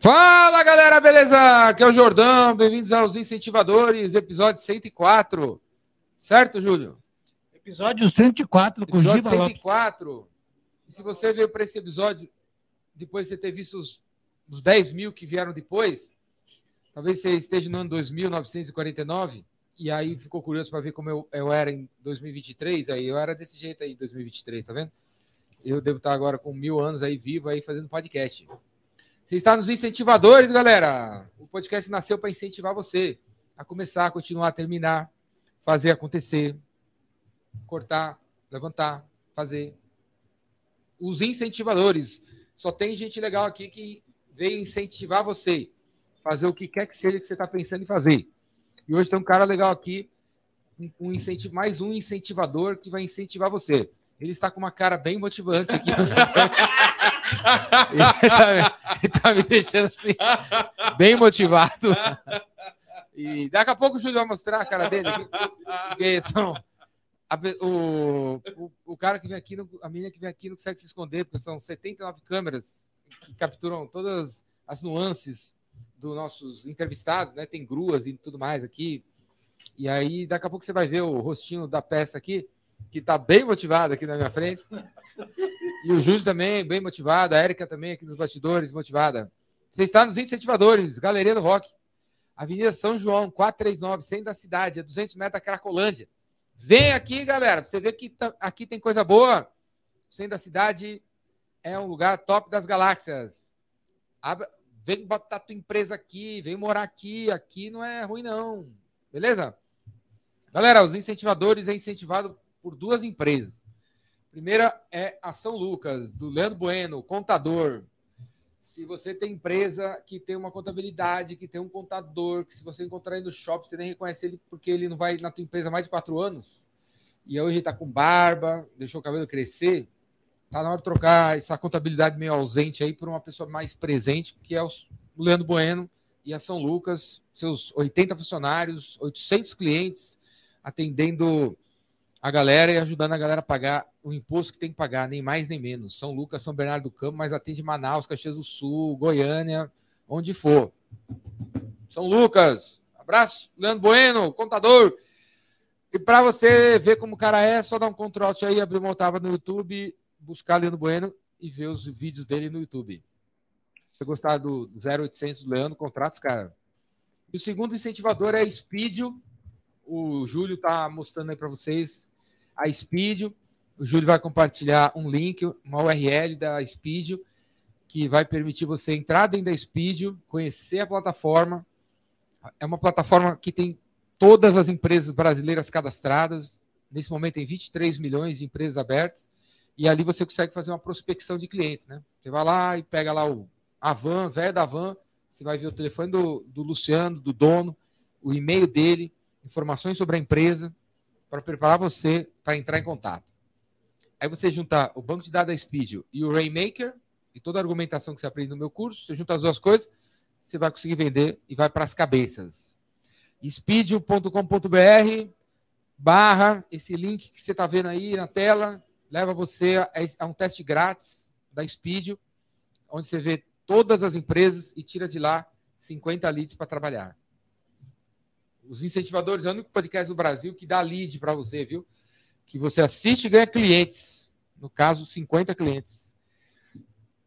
Fala galera, beleza? Aqui é o Jordão, bem-vindos aos Incentivadores, episódio 104. Certo, Júlio? Episódio 104 com episódio Giba 104. Lopes. E se você veio para esse episódio depois de você ter visto os, os 10 mil que vieram depois, talvez você esteja no ano 2949 e aí ficou curioso para ver como eu, eu era em 2023, aí eu era desse jeito aí em 2023, tá vendo? Eu devo estar agora com mil anos aí vivo aí fazendo podcast. Você está nos incentivadores, galera. O podcast nasceu para incentivar você a começar, a continuar, a terminar, fazer acontecer, cortar, levantar, fazer. Os incentivadores. Só tem gente legal aqui que veio incentivar você, fazer o que quer que seja que você está pensando em fazer. E hoje tem um cara legal aqui, um incentivo, mais um incentivador que vai incentivar você. Ele está com uma cara bem motivante aqui. ele, tá, ele tá me deixando assim, bem motivado. E daqui a pouco o Júlio vai mostrar a cara dele. Porque são, a, o, o, o, cara que vem aqui, no, a menina que vem aqui não consegue se esconder, porque são 79 câmeras que capturam todas as nuances dos nossos entrevistados, né? Tem gruas e tudo mais aqui. E aí, daqui a pouco você vai ver o rostinho da peça aqui, que está bem motivado aqui na minha frente. E o Júlio também, bem motivado. A Érica também aqui nos bastidores, motivada. Você está nos incentivadores, Galeria do Rock. Avenida São João, 439, centro da cidade, a 200 metros da Cracolândia. Vem aqui, galera, pra você ver que tá, aqui tem coisa boa. O centro da cidade é um lugar top das galáxias. Vem botar tua empresa aqui, vem morar aqui. Aqui não é ruim, não. Beleza? Galera, os incentivadores é incentivado por duas empresas. Primeira é a São Lucas, do Leandro Bueno, contador. Se você tem empresa que tem uma contabilidade, que tem um contador, que se você encontrar ele no shopping, você nem reconhece ele porque ele não vai na tua empresa há mais de quatro anos, e hoje está com barba, deixou o cabelo crescer, tá na hora de trocar essa contabilidade meio ausente aí por uma pessoa mais presente, que é o Leandro Bueno e a São Lucas, seus 80 funcionários, 800 clientes, atendendo a galera e ajudando a galera a pagar o imposto que tem que pagar, nem mais nem menos. São Lucas, São Bernardo do Campo, mas atende Manaus, Caxias do Sul, Goiânia, onde for. São Lucas, abraço, Leandro Bueno, contador. E para você ver como o cara é, só dar um Ctrl aí, abrir uma otava no YouTube, buscar Leandro Bueno e ver os vídeos dele no YouTube. Se você gostar do 0800 do Leandro, contrata os cara. E o segundo incentivador é Speedio. O Júlio tá mostrando aí para vocês a Speed. O Júlio vai compartilhar um link, uma URL da Speed, que vai permitir você entrar dentro da Speed, conhecer a plataforma. É uma plataforma que tem todas as empresas brasileiras cadastradas. Nesse momento tem 23 milhões de empresas abertas. E ali você consegue fazer uma prospecção de clientes, né? Você vai lá e pega lá o a van, velho da van, você vai ver o telefone do, do Luciano, do dono, o e-mail dele, informações sobre a empresa, para preparar você para entrar em contato. Aí você juntar o banco de dados da Speed e o Rainmaker e toda a argumentação que você aprende no meu curso, você junta as duas coisas, você vai conseguir vender e vai para as cabeças. Speed.com.br barra esse link que você está vendo aí na tela, leva você a, a um teste grátis da Speed, onde você vê todas as empresas e tira de lá 50 leads para trabalhar. Os incentivadores é o único podcast do Brasil que dá lead para você, viu? Que você assiste e ganha clientes. No caso, 50 clientes.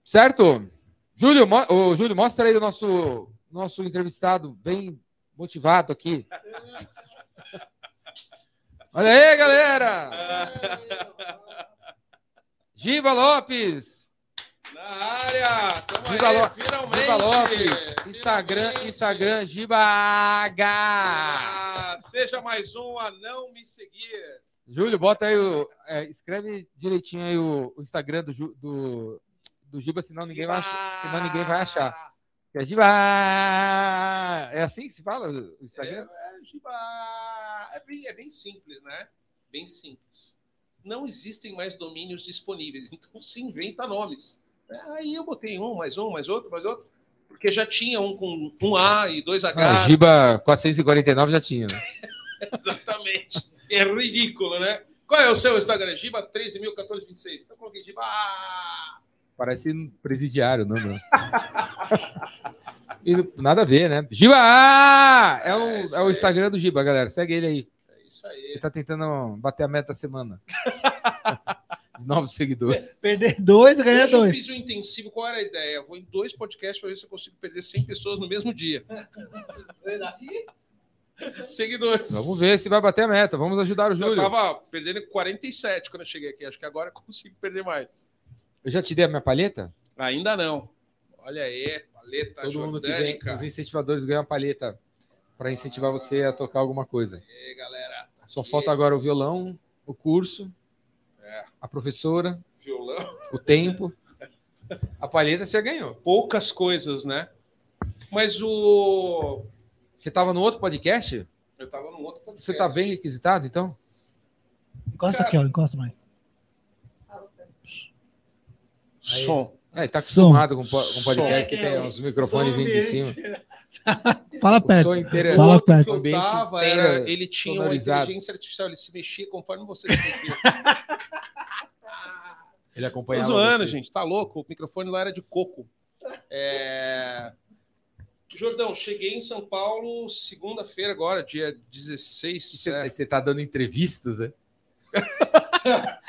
Certo? Júlio, mo Júlio mostra aí o nosso, nosso entrevistado bem motivado aqui. Olha aí, galera! Giba Lopes! Na área! Tamo Giba, aí, finalmente! Giba Lopes, Instagram, finalmente. Instagram, Gibaga! Ah, seja mais um a não me seguir. Júlio, bota aí o. É, escreve direitinho aí o, o Instagram do, do, do Giba, senão ninguém, Giba. Vai, senão ninguém vai achar. É Giba! É assim que se fala o Instagram? É, é Giba! É bem, é bem simples, né? Bem simples. Não existem mais domínios disponíveis, então se inventa nomes. Aí eu botei um, mais um, mais outro, mais outro. Porque já tinha um com um A e dois H. Ah, Giba 449 já tinha. Né? Exatamente. É ridículo, né? Qual é o seu Instagram? Giba 13.1426. Então coloquei Giba. Parece presidiário, não, meu? E no- nada a ver, né? Giba! Ah! É, o, isso é o aí. Instagram do Giba, galera. Segue ele aí. É isso aí. Ele tá tentando bater a meta da semana. Os novos seguidores. Perder dois ganhar Hoje eu dois. fiz um intensivo, qual era a ideia? Eu vou em dois podcasts para ver se eu consigo perder 100 pessoas no mesmo dia. Seguidores. Vamos ver se vai bater a meta. Vamos ajudar o Eu Júlio. tava perdendo 47 quando eu cheguei aqui. Acho que agora eu consigo perder mais. Eu já te dei a minha palheta? Ainda não. Olha aí, paleta Todo mundo que vem, os incentivadores ganham a palheta para incentivar você a tocar alguma coisa. E aí, galera. Só aqui, falta agora o violão, o curso, É. a professora, violão. o tempo. A palheta você já ganhou. Poucas coisas, né? Mas o. Você estava no outro podcast? Eu tava num outro podcast. Você está bem requisitado, então? Encosta aqui, ó. Encosta mais. Som. É, tá Som. acostumado com, po- com podcast Som. que tem uns microfones vindo de cima. Fala O perto. som inteiro é Fala perto. que eu ambiente tava, era, ele tinha uma inteligência artificial, ele se mexia conforme você se mexia. Ele Tô acompanhava zoando, você. gente, tá louco? O microfone lá era de coco. É... Jordão, cheguei em São Paulo segunda-feira agora, dia 16. Você, é. você tá dando entrevistas, né?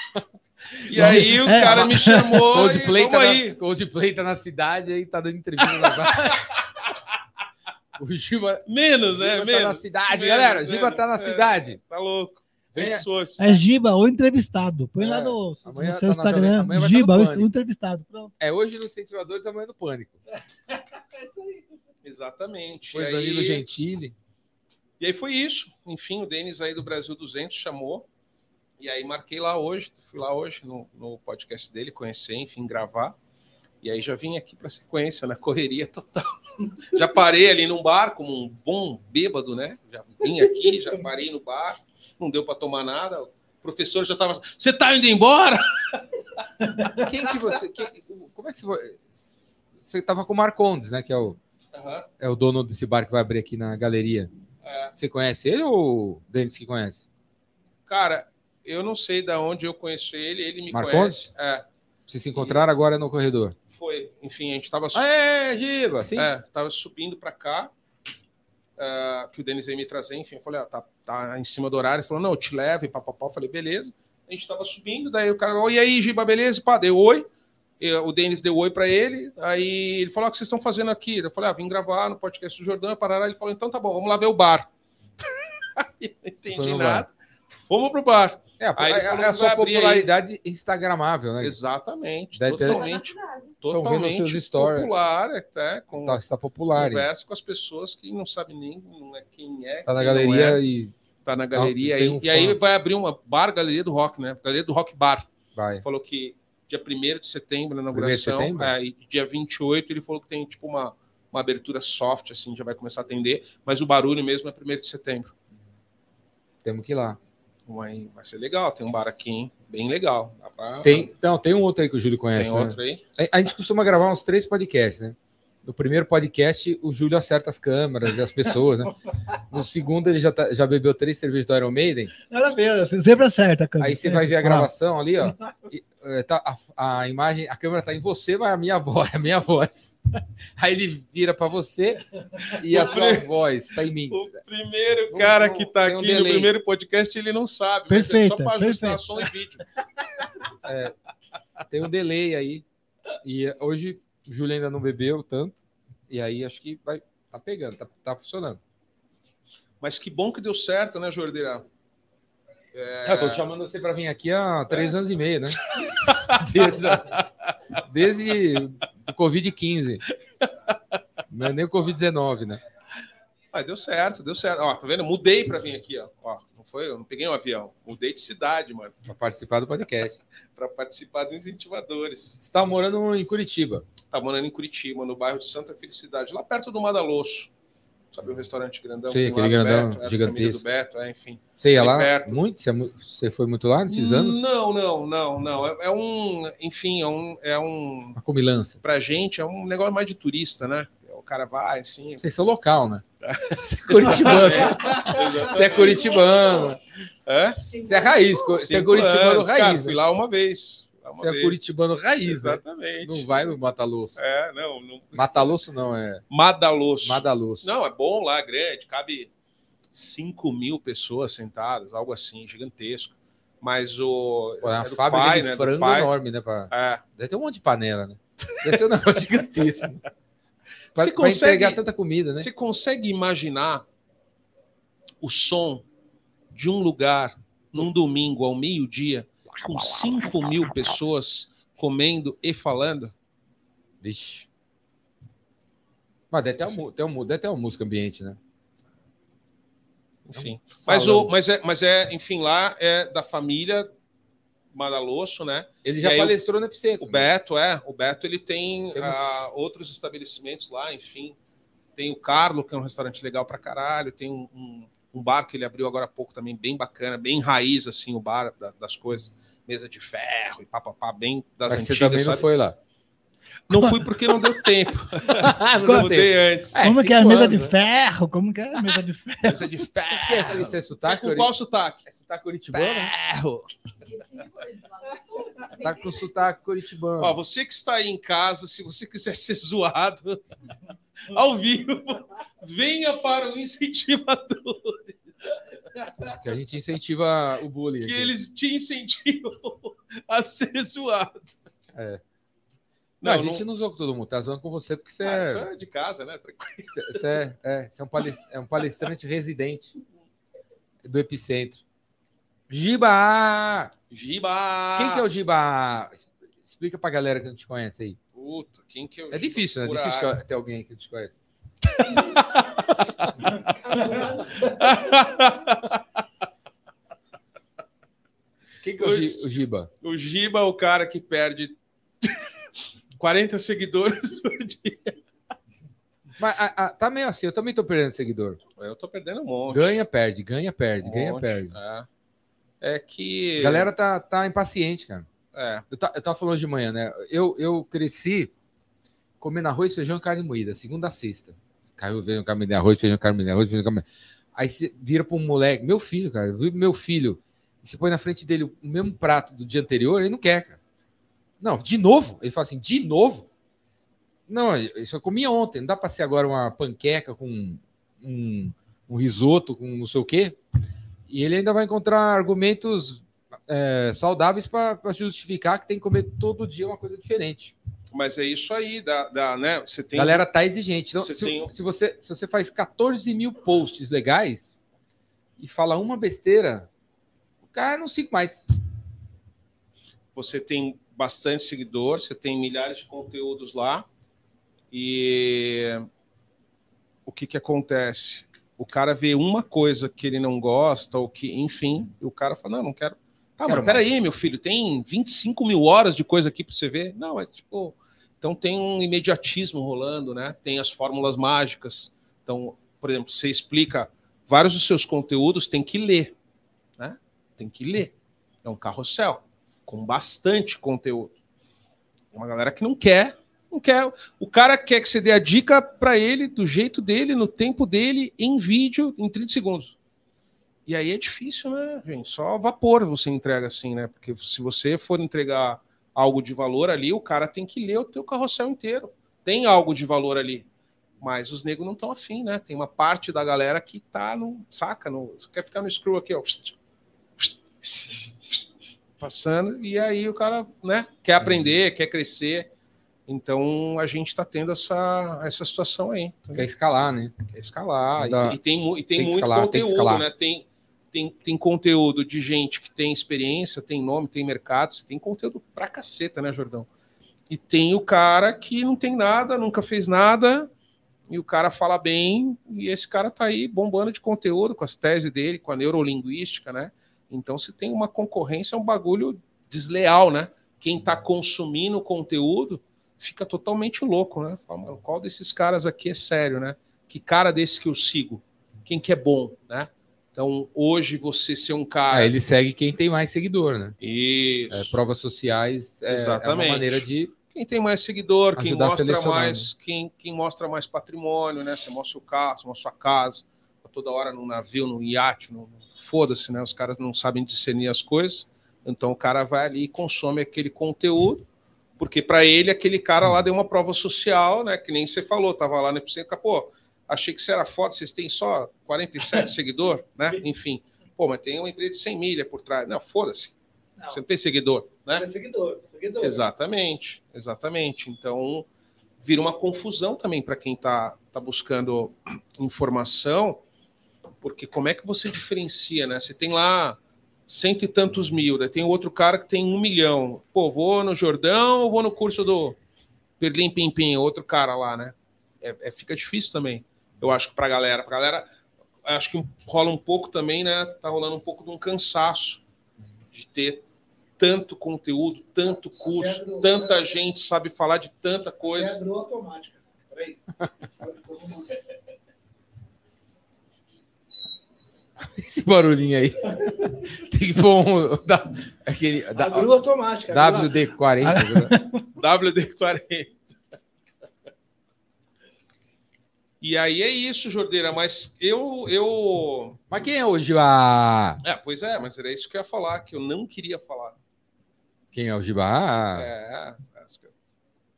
E aí o É, cara me chamou Coldplay, e tá vamos na, aí. Coldplay tá na cidade aí, tá dando entrevista. na... o Giba, Menos, né? Giba Menos. tá na cidade, Menos, galera. Giba menos. tá na É, cidade. Tá louco. Pensou É Giba, o entrevistado. Põe lá É, no, no seu tá Instagram. tá Giba, no o entrevistado. Pronto. É hoje no Incentivadores, amanhã no Pânico. Exatamente. Depois E Danilo aí, Gentili. e aí foi isso. Enfim, o Denis aí do Brasil 200 chamou. E aí marquei lá hoje, fui lá hoje no, no podcast dele, conhecer, enfim, gravar. E aí já vim aqui para sequência, na correria total. Já parei ali num bar como um bom bêbado, né? Já vim aqui, já parei no bar, não deu para tomar nada. O professor já estava. Você tá indo embora? Quem que você. quem- como é que você foi? Você tava com o Marcondes, né? Que é o, Aham. é o dono desse bar que vai abrir aqui na galeria. É. Você conhece ele ou o Denis que conhece? Cara, eu não sei da onde eu conheço ele, ele me Marcondes? conhece. É, Vocês se encontraram agora no corredor. foi. Enfim, a gente estava Aê, Giba! Sim? É, tava subindo para cá, ah, que o Denis veio me trazer, enfim, eu falei, ó, tá, tá em cima do horário, ele falou, não, eu te levo, e papapá, eu falei, beleza. A gente tava subindo, daí o cara, oi, e aí, Giba, beleza? Pá, deu oi, O Denis deu oi para ele, aí ele falou, o que vocês estão fazendo aqui? Eu falei, ah, vim gravar no podcast do Jordão, parará, ele falou, então tá bom, vamos lá ver o bar. Aí não entendi nada. Fomos pro bar. É, a, Aí é- é a que sua abrir aí. popularidade instagramável, né? Exatamente, Deve ter- totalmente, vendo totalmente seus stories. popular, até, com, Tá, está popular. hein? conversa com as pessoas que não sabem nem não é quem é. Tá na galeria é, e tá na galeria. aí, um e aí fã. vai abrir uma bar, Galeria do Rock, né? Galeria do Rock Bar. vai. Falou que dia 1 de setembro, na 1º de inauguração, setembro? é, e dia 28 ele falou que tem tipo uma, uma abertura soft, assim, já vai começar a atender, mas o barulho mesmo é 1 de setembro. Temos que ir lá. Vai, vai ser legal, tem um bar aqui, hein? bem legal. Pra- Tem, não, tem um outro aí que o Júlio tem conhece. né? outro aí? A- A gente costuma gravar uns três podcasts, né? No primeiro podcast, o Júlio acerta as câmeras e as pessoas, né? No segundo, ele já, tá- já bebeu três cervejas do Iron Maiden. Nada a ver, você sempre acerta, câmera. Aí você vai ver a gravação ali, ó. e, é, tá, a, a imagem, a câmera tá em você, mas a minha voz, a minha voz. Aí ele vira para você e a sua voz tá em mim. O primeiro cara não- que tá tem um aqui no delay. primeiro podcast, ele não sabe. mas é Perfeita, só para ajustar som e vídeo. Tem um delay aí. E hoje o Júlio ainda não bebeu tanto. E aí acho que vai tá pegando, tá, tá funcionando. Mas que bom que deu certo, né, Jordeira? É, eu tô chamando você para vir aqui há três anos e meio, né? Desde, a- desde o Covid-15. Não é nem o Covid-19, né? Ah, deu certo, deu certo. Ó, tá vendo? Mudei para vir aqui, ó. ó. Não foi, eu não peguei um avião. Mudei de cidade, mano, Para participar do podcast. para participar dos incentivadores. Você está morando em Curitiba. Tá morando em Curitiba, no bairro de Santa Felicidade, lá perto do Madalosso. Sabe o restaurante grandão? Tem aquele grandão, Beto, é, gigantesco. do Beto, é, enfim. Você ia lá perto. muito? Você, é você foi muito lá nesses anos? Não, não, não, não. É, é um, enfim, é um, é um, Uma comilança. pra gente é um negócio mais de turista, né? O cara vai, assim. Vocês são local, né? Você é curitibano. Você é curitibano. É? Você é raiz. Você é curitibano anos, raiz. Cara, né? fui lá uma vez. Uma Você é curitibano raiz, né? Exatamente. Não vai no Matalosso. É, não, não. Matalosso não, é Madalosso. Madalosso. Não, é bom lá, grande, cabe 5 mil pessoas sentadas, algo assim, gigantesco. Mas o. Pô, é uma é do fábrica pai, de né, frango enorme, né? Pra... É. Deve ter um monte de panela, né? Deve ser um negócio gigantesco. Pra, Você pra consegue- entregar tanta comida, né? Você consegue imaginar o som de um lugar num domingo ao meio-dia com 5 mil pessoas comendo e falando? Vixe. Mas deve ter, mu- tem uma, deve ter uma música ambiente, né? Enfim. Mas, o, mas, é, mas é, enfim, lá é da família Madalosso, né? Ele já aí o- palestrou no Epicentro. O Beto, é. O Beto ele tem Temos- ah, outros estabelecimentos lá, enfim. Tem o Carlo, que é um restaurante legal pra caralho. Tem um, um- um bar que ele abriu agora há pouco também, bem bacana, bem raiz, assim, o bar da- das coisas. Mesa de ferro e papapá, bem das Mas você antigas, também não sabe? foi lá. Não fui porque não deu tempo. não mudei antes. É, Como que é a mesa anos, de né? ferro? Como que é a mesa de ferro? Mesa de O que é isso? ferro. Isso é sotaque? com qual sotaque? É sotaque curitibano? Ferro. Tá com sotaque curitibano. Ó, você que está aí em casa, se você quiser ser zoado ao vivo, venha para o incentivador, Que a gente incentiva o bullying. que aqui. eles te incentivam a ser zoado. É. Não, Não, a gente não... zoou com todo mundo, tá zoando com você porque você, Ah, é, é de casa, né? Tranquilo. você, é, é, você é um palis- é um palestrante residente do Epicentro. Giba! Giba! Quem que é o Giba? Explica pra galera que não te conhece aí. Puta, quem que é o É difícil, né? É difícil ter alguém que não te conhece. Quem que é o, o Giba? o Giba é o cara que perde 40 seguidores por dia. Mas a- a- tá meio assim, eu também tô perdendo seguidor. Eu tô perdendo um monte. Ganha, perde, ganha, perde, um ganha, monte. perde. É. É que. A galera tá, tá impaciente, cara. É. Eu, ta- eu tava falando de manhã, né? Eu, eu cresci comendo arroz, feijão e carne moída, segunda a sexta. Caiu, veio carne moída, arroz, feijão, carne moída, arroz, feijão, carne. Aí você vira pra um moleque, meu filho, cara, meu filho, e você põe na frente dele o mesmo prato do dia anterior, ele não quer, cara. Não, de novo? Ele fala assim, de novo? Não, isso eu comia ontem, não dá pra ser agora uma panqueca com um, um risoto, com não sei o quê. E ele ainda vai encontrar argumentos é, saudáveis para justificar que tem que comer todo dia uma coisa diferente. Mas é isso aí, da, da, né? Você A tem. galera tá exigente. Então, Você se, tem- se você, se você faz 14 mil posts legais e fala uma besteira, o cara não siga mais. Você tem bastante seguidor, você tem milhares de conteúdos lá. E o que que acontece? O cara vê uma coisa que ele não gosta, ou que, enfim, e o cara fala: Não, não quero. Tá, Quero mas peraí, meu filho, tem 25 mil horas de coisa aqui para você ver. Não, mas tipo. Então tem um imediatismo rolando, né? Tem as fórmulas mágicas. Então, por exemplo, você explica vários dos seus conteúdos, tem que ler, né? Tem que ler. É um carrossel com bastante conteúdo. Tem uma galera que não quer, não quer. O cara quer que você dê a dica para ele do jeito dele, no tempo dele, em vídeo, em 30 segundos. E aí é difícil, né, gente? Só vapor você entrega assim, né? Porque se você for entregar algo de valor ali, o cara tem que ler o teu carrossel inteiro. Tem algo de valor ali. Mas os negros não estão afim, né? Tem uma parte da galera que tá no. Saca? No, quer ficar no screw aqui, ó. Passando, e aí o cara, né? Quer aprender, quer crescer. Então a gente tá tendo essa, essa situação aí. entendeu? Quer escalar, né? Quer escalar. E- Dá- E, tem, mu- e tem, tem muito escalar, tem conteúdo, escalar. né? Tem, tem, tem conteúdo de gente que tem experiência, tem nome, tem mercado. Você tem conteúdo pra caceta, né, Jordão? E tem o cara que não tem nada, nunca fez nada, e o cara fala bem, e esse cara tá aí bombando de conteúdo com as teses dele, com a neurolinguística, né? Então, se tem uma concorrência, é um bagulho desleal, né? Quem tá consumindo o conteúdo fica totalmente louco, né? Fala, mano, qual desses caras aqui é sério, né? Que cara desse que eu sigo? Quem que é bom, né? Então, hoje você ser um cara. Ah, ele segue quem tem mais seguidor, né? Isso. É, provas sociais é, é uma Exatamente. maneira de. Quem tem mais seguidor, quem mostra mais, quem, quem mostra mais patrimônio, né? Você mostra o carro, você mostra a casa, toda hora num navio, num iate, num... foda-se, né? Os caras não sabem discernir as coisas. Então o cara vai ali e consome aquele conteúdo, porque para ele aquele cara lá deu uma prova social, né? Que nem você falou, tava lá no epicentro, pô, achei que você era foda, vocês têm só 47 seguidor, né? Enfim. Pô, mas tem uma empresa de 100 milha por trás. Não, foda-se. Você não tem seguidor, né? É seguidor, seguidor. Exatamente, exatamente. Então, vira uma confusão também para quem está tá buscando informação, porque como é que você diferencia, né? Você tem lá cento e tantos mil, daí tem outro cara que tem um milhão. Pô, vou no Jordão ou vou no curso do Berlim Pimpim, outro cara lá, né? É, é fica difícil também, eu acho que para a galera. Para galera, acho que rola um pouco também, né? Tá rolando um pouco de um cansaço de ter tanto conteúdo, tanto curso, Pedro, tanta Pedro. gente sabe falar de tanta coisa. Quebrou automática. Peraí. Esse barulhinho aí. Tem que pôr um. Da, aquele, da, Abriu automática. abriu lá. WD-40. né? WD-40. E aí é isso, Jordeira, mas eu, eu. Mas quem é o Giba? É, pois é, mas era isso que eu ia falar, que eu não queria falar. Quem é o Giba? Ah, É, acho que,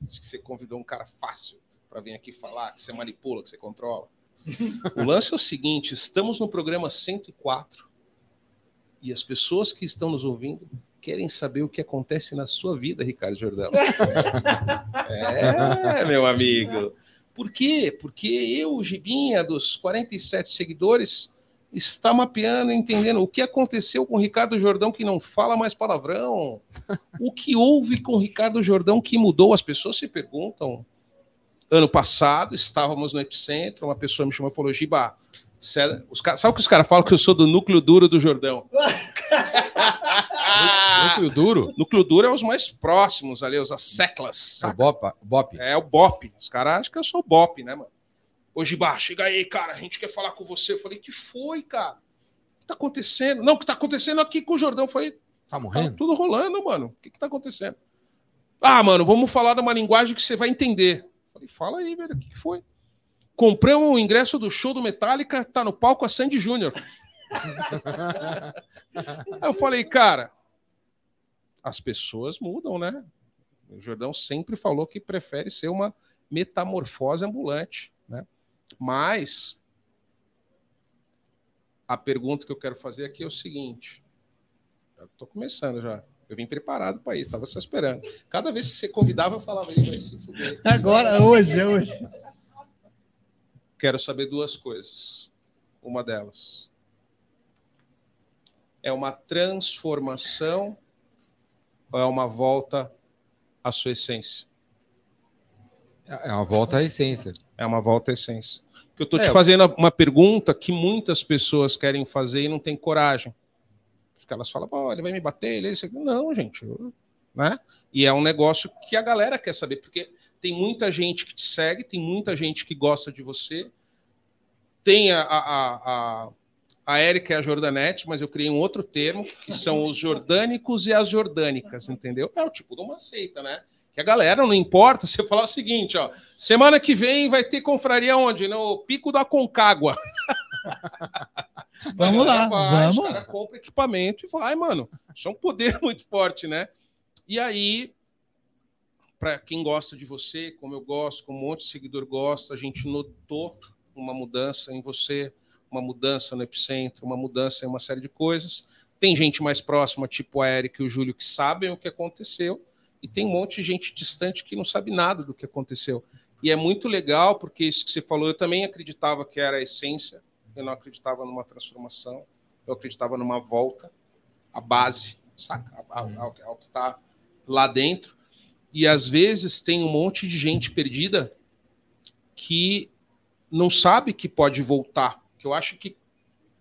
acho que você convidou um cara fácil para vir aqui falar, que você manipula, que você controla. o lance é o seguinte: estamos no programa 104 e as pessoas que estão nos ouvindo querem saber o que acontece na sua vida, Ricardo Jordão. é, meu amigo. Por quê? Porque eu, Gibinha, dos 47 seguidores, está mapeando, entendendo o que aconteceu com o Ricardo Jordão que não fala mais palavrão. O que houve com o Ricardo Jordão que mudou? As pessoas se perguntam. Ano passado, estávamos no Epicentro, uma pessoa me chamou e falou, Giba, os caras- sabe o que os caras falam? Que eu sou do núcleo duro do Jordão. Núcleo duro? núcleo duro é os mais próximos ali, os asseclas. É o Bop? Bop. É o Bop. Os caras acham que eu sou o Bop, né, mano? Ô, Gibá, chega aí, cara. A gente quer falar com você. Eu falei, que foi, cara? O que tá acontecendo? Não, o que tá acontecendo aqui com o Jordão? Eu falei, Tá tá morrendo? tudo rolando, mano. O que que tá acontecendo? Ah, mano, vamos falar de uma linguagem que você vai entender. Falei, fala aí, velho. O que que foi? Compramos o ingresso do show do Metallica, tá no palco a Sandy Júnior. Aí eu falei, cara, as pessoas mudam, né? O Jordão sempre falou que prefere ser uma metamorfose ambulante, né? Mas a pergunta que eu quero fazer aqui é o seguinte: eu tô começando já. Eu vim preparado para isso, estava só esperando. Cada vez que você convidava, eu falava, ele vai se fuder. Agora, hoje, é hoje. Quero saber duas coisas. Uma delas é uma transformação ou é uma volta à sua essência? É uma volta à essência. É uma volta à essência. Porque eu estou É, te eu- fazendo uma pergunta que muitas pessoas querem fazer e não têm coragem. Porque elas falam, "Pô, ele vai me bater, ele é isso aqui." Não, gente. eu- Né? E é um negócio que a galera quer saber, porque tem muita gente que te segue, tem muita gente que gosta de você. Tem a, a, a, a, Érica e a Jordanete, mas eu criei um outro termo, que são os jordânicos e as jordânicas, entendeu? É o tipo de uma seita, né? Que a galera não importa você falar o seguinte, ó. Semana que vem vai ter confraria onde? No Pico da Concagua. Vamos lá, vai, Os vamos. caras compram equipamento e vai, mano. Isso é um poder muito forte, né? E aí, para quem gosta de você, como eu gosto, como um monte de seguidor gosta, a gente notou uma mudança em você, uma mudança no epicentro, uma mudança em uma série de coisas. Tem gente mais próxima, tipo a Erika e o Júlio, que sabem o que aconteceu, e tem um monte de gente distante que não sabe nada do que aconteceu. E é muito legal, porque isso que você falou, eu também acreditava que era a essência, eu não acreditava numa transformação, eu acreditava numa volta à base, saca? Ao, ao- ao que está lá dentro. E às vezes tem um monte de gente perdida que não sabe que pode voltar. Que eu acho que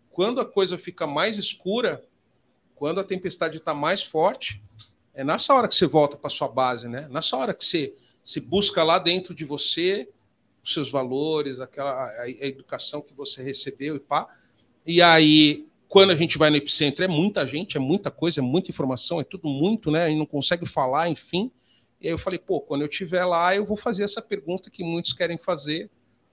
quando a coisa fica mais escura, quando a tempestade está mais forte, é nessa hora que você volta para sua base, né? Nessa hora que você se busca lá dentro de você os seus valores, aquela a, a educação que você recebeu e pá. E aí, quando a gente vai no epicentro, é muita gente, é muita coisa, é muita informação, é tudo muito, né? E não consegue falar, enfim. E aí eu falei, pô, quando eu estiver lá, eu vou fazer essa pergunta que muitos querem fazer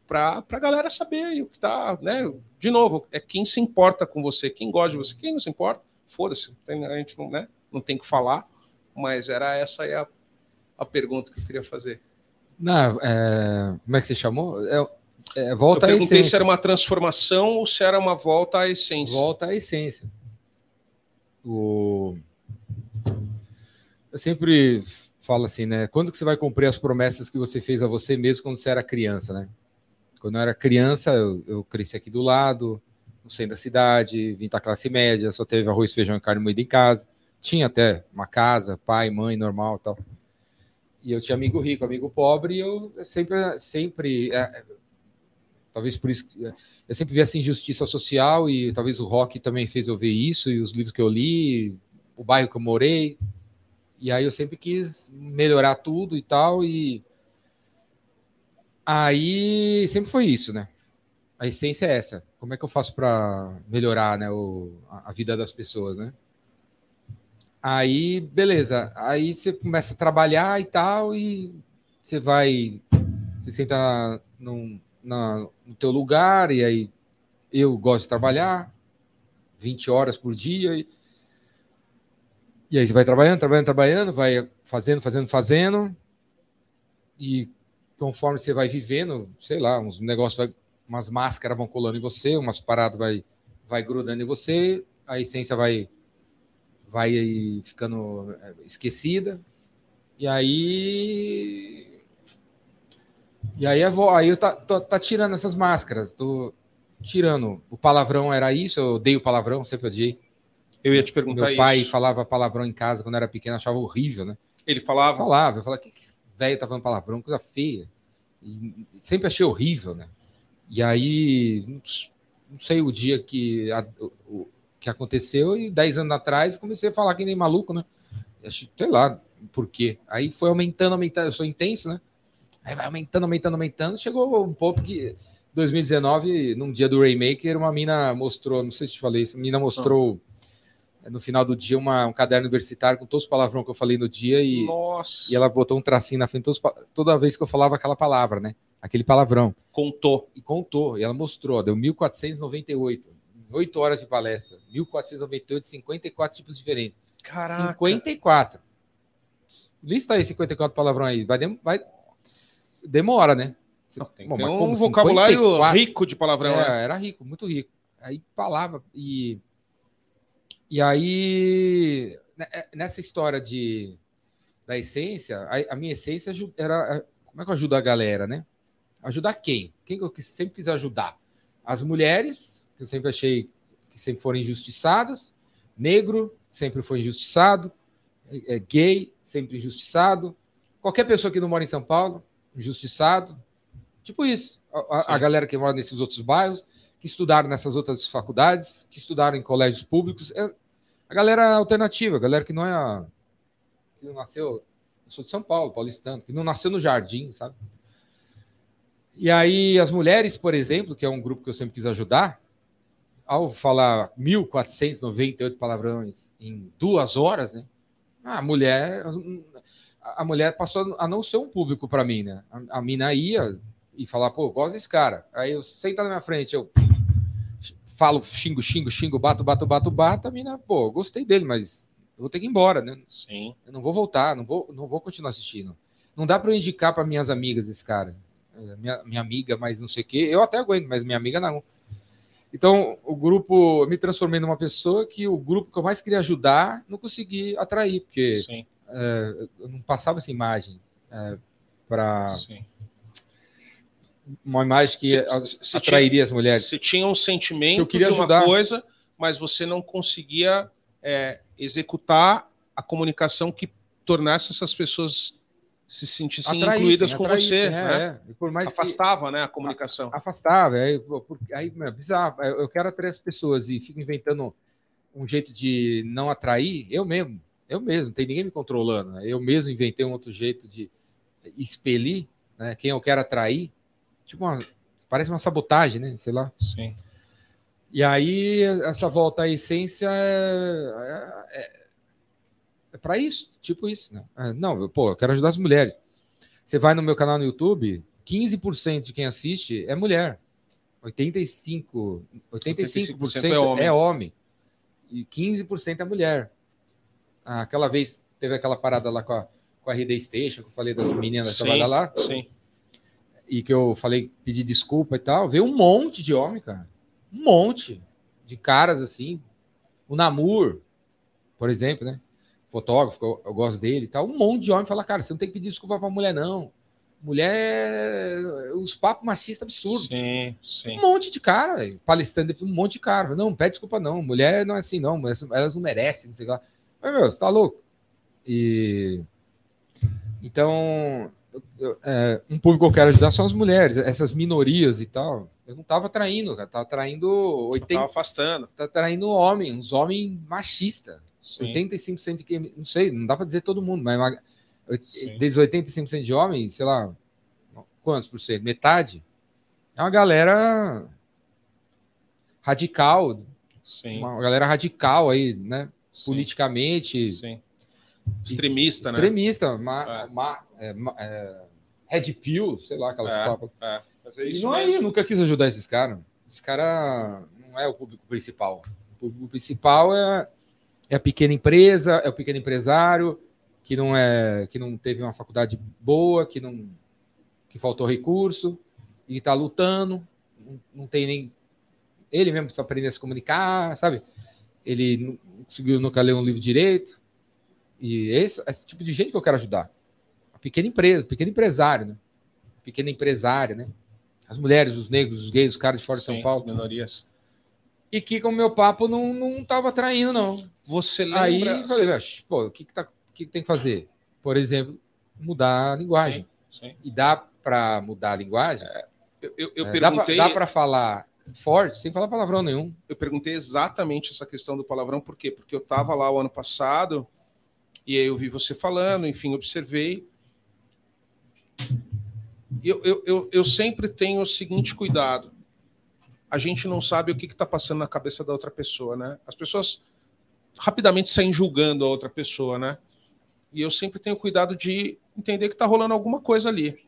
para a galera saber aí o que tá, né? De novo, é quem se importa com você, quem gosta de você, quem não se importa, foda-se, a gente não, né? não tem que falar, mas era essa aí a, a pergunta que eu queria fazer. Não, é, como é que você chamou? É, é, volta eu perguntei se era uma transformação ou se era uma volta à essência. Volta à essência. O... Eu sempre falo assim, né? Quando que você vai cumprir as promessas que você fez a você mesmo quando você era criança, né? Quando eu era criança, eu, eu cresci aqui do lado, no centro da cidade, vim da classe média, só teve arroz, feijão e carne moída em casa. Tinha até uma casa, pai, mãe, normal e tal. E eu tinha amigo rico, amigo pobre, e eu sempre, sempre, é, talvez por isso, que- eu sempre vi essa injustiça social e talvez o rock também fez eu ver isso e os livros que eu li, o bairro que eu morei. E aí eu sempre quis melhorar tudo e tal e aí sempre foi isso, né? A essência é essa. Como é que eu faço para melhorar, né, o, a vida das pessoas, né? Aí, beleza. Aí você começa a trabalhar e tal e você vai, você senta num, na, no teu lugar, e aí eu gosto de trabalhar 20 horas por dia, e, e aí você vai trabalhando, trabalhando, trabalhando, vai fazendo, fazendo, fazendo, e conforme você vai vivendo, sei lá, uns negócios, vai, umas máscaras vão colando em você, umas paradas vai, vai grudando em você, a essência vai, vai ficando é, esquecida, e aí e aí, eu aí eu tá, tô- tá tirando essas máscaras, tô tirando. O palavrão era isso, eu odeio palavrão, sempre odiei. Eu ia te perguntar Meu pai isso. falava palavrão em casa quando era pequeno, achava horrível, né? Ele falava, falava, eu falava, que, que velho tá falando palavrão, coisa feia. E sempre achei horrível, né? E aí, não sei o dia que, a- o- que aconteceu, e 10 anos atrás comecei a falar que nem maluco, né? Acho- Sei lá por quê. Aí foi aumentando, aumentando, eu sou intenso, né? Aí vai aumentando, aumentando, aumentando. Chegou um ponto que 2019, num dia do Raymaker, uma mina mostrou, não sei se te falei isso, a mina mostrou eh, no final do dia uma- um caderno universitário com todos os palavrões que eu falei no dia e, nossa, e ela botou um tracinho na frente todos toda vez que eu falava aquela palavra, né? Aquele palavrão. contou. E contou, e ela mostrou, deu 1498. Oito horas de palestra. 1498, 54 tipos diferentes. Caraca. 54. Lista aí 54 palavrão aí. Vai, dem- vai- demora, né? Não, tem Bom, um vocabulário 54? rico de palavrão, É, né? era rico, muito rico. Aí palavra e e aí né, nessa história de da essência, a, a minha essência era como é que eu ajudo a galera, né? Ajudar quem? Quem que eu sempre quis ajudar? As mulheres, que eu sempre achei que sempre foram injustiçadas, negro sempre foi injustiçado, é, é, gay sempre injustiçado, qualquer pessoa que não mora em São Paulo, injustiçado, tipo isso. A, a- galera que mora nesses outros bairros, que estudaram nessas outras faculdades, que estudaram em colégios públicos, é a galera alternativa, a galera que não é a, que não nasceu, eu sou de São Paulo, paulistano, que não nasceu no jardim, sabe? E aí as mulheres, por exemplo, que é um grupo que eu sempre quis ajudar, ao falar 1.498 palavrões em duas horas, né? A mulher, a mulher passou a não ser um público para mim, né? A, a mina ia e falar, pô, eu gosto desse cara. Aí eu senta na minha frente, eu falo, xingo, xingo, xingo, bato, bato, bato, bato. A mina, pô, gostei dele, mas eu vou ter que ir embora, né? Sim. Eu não vou voltar, não vou, não vou continuar assistindo. Não dá para eu indicar para minhas amigas esse cara. É, Minha, minha amiga, mas não sei o quê. Eu até aguento, mas minha amiga não. Então, o grupo, me transformei numa pessoa que o grupo que eu mais queria ajudar não consegui atrair, porque é, eu não passava essa imagem é, para uma imagem que Você- a- você tinha- atrairia as mulheres. Você tinha um sentimento Que eu queria de uma ajudar. coisa, mas você não conseguia é, executar a comunicação que tornasse essas pessoas se sentissem Atraíssem, incluídas com atraíssem, você, é, né? é. Por mais que- Afastava, né, a comunicação. afastava. Aí, aí meu, bizarro. Eu eu quero atrair as pessoas e fico inventando um jeito de não atrair. Eu mesmo, eu mesmo, não tem ninguém me controlando. né? Eu mesmo inventei um outro jeito de expelir né, quem eu quero atrair. Tipo, uma- parece uma sabotagem, né? Sei lá. Sim. E aí, essa volta à essência é, é, é para isso, tipo isso, né? É, não, eu, pô, eu quero ajudar as mulheres. Você vai no meu canal no YouTube, 15% de quem assiste é mulher. 85, 85%, 85% é homem. é homem. E 15% é mulher. aquela vez teve aquela parada lá com a, com a RD Station, que eu falei das meninas que trabalham lá, Sim. e que eu falei, pedi desculpa e tal, veio um monte de homem, cara. Um monte de caras assim. O Namur, por exemplo, né? Fotógrafo, eu, eu gosto dele e tal. Um monte de homem fala, cara, você não tem que pedir desculpa pra mulher, não. Mulher, os papos machistas absurdos. Sim, sim. Um monte de cara, velho, palestrando, um monte de cara. Não, pede desculpa, não. Mulher não é assim, não. Elas, elas não merecem, não sei lá. Mas, meu, você tá louco? E. Então, eu- eu- é, um público que eu quero ajudar são as mulheres, essas minorias e tal. Eu não tava traindo, cara. Tava traindo 80, Tava afastando. tá traindo homem, uns homens machistas. Sim. 85% de quem. Não sei, não dá pra dizer todo mundo, mas uma- desde 85% de homens, sei lá, quantos por cento? Metade? É uma galera radical, Sim. uma galera radical aí, né? sim, Politicamente, Sim. Extremista, né? extremista, ma, É. ma- é, ma- é, red pill, sei lá, aquelas É, papas. É. Mas é E não aí, eu nunca quis ajudar esses caras. Esse cara não é o público principal. O público principal é, é a pequena empresa, é o pequeno empresário que não é que não teve uma faculdade boa, que não que faltou recurso e está lutando, não, não tem nem ele mesmo precisa aprender a se comunicar, sabe? Ele não conseguiu nunca ler um livro direito. E esse, esse tipo de gente que eu quero ajudar. A pequena empresa, pequeno empresário, né? Pequena empresária, né? As mulheres, os negros, os gays, os caras de fora de São Sim, Paulo. Minorias. E que com o meu papo não, não tava traindo, não. Você Aí lembra. eu falei, "Mas, pô, o que, que, tá, o que, que tem que fazer? Por exemplo, mudar a linguagem. Sim. E dá para mudar a linguagem? Eu, eu, eu É, perguntei, dá para falar forte sem falar palavrão nenhum. eu perguntei exatamente essa questão do palavrão, por quê? Porque eu estava lá o ano passado e aí eu vi você falando, enfim, observei. Eu, eu, eu, eu sempre tenho o seguinte cuidado: a gente não sabe o que está passando na cabeça da outra pessoa, né? As pessoas rapidamente saem julgando a outra pessoa, né? E eu sempre tenho cuidado de entender que está rolando alguma coisa ali.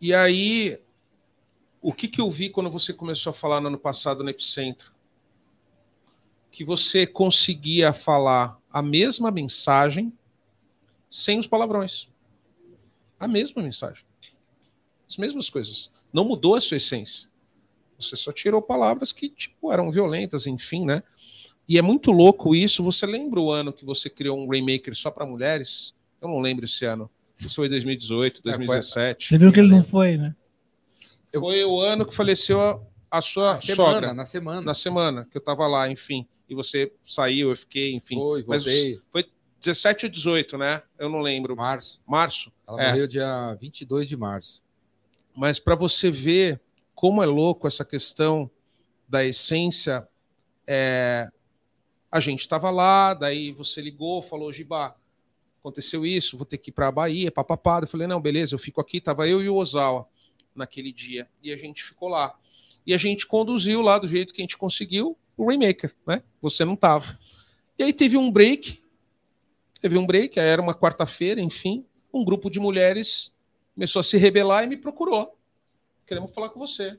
E aí, o que, que eu vi quando você começou a falar no ano passado no Epicentro? Que você conseguia falar a mesma mensagem sem os palavrões. A mesma mensagem. As mesmas coisas. Não mudou a sua essência. Você só tirou palavras que, tipo, eram violentas, enfim, né? E é muito louco isso. Você lembra o ano que você criou um Rainmaker só para mulheres? Eu não lembro esse ano. Isso foi 2018, 2017. Você viu que ele não foi, né? Eu- Foi o ano que faleceu a, a sua Na semana, sogra. na semana. Na semana que eu tava lá, enfim. E você saiu, eu fiquei, enfim. Foi, Mas voltei. 17 ou 18, né? Eu não lembro. Março. Março. Ela É. morreu dia 22 de março. Mas para você ver como é louco essa questão da essência, é, a gente estava lá, daí você ligou, falou, Giba, aconteceu isso, vou ter que ir para a Bahia, papapá. Eu falei, não, beleza, eu fico aqui. Tava eu e o Ozawa naquele dia. E a gente ficou lá. E a gente conduziu lá do jeito que a gente conseguiu o Rainmaker, né? Você não tava. E aí teve um break, teve um break, era uma quarta-feira, enfim, um grupo de mulheres começou a se rebelar e me procurou. Queremos falar com você.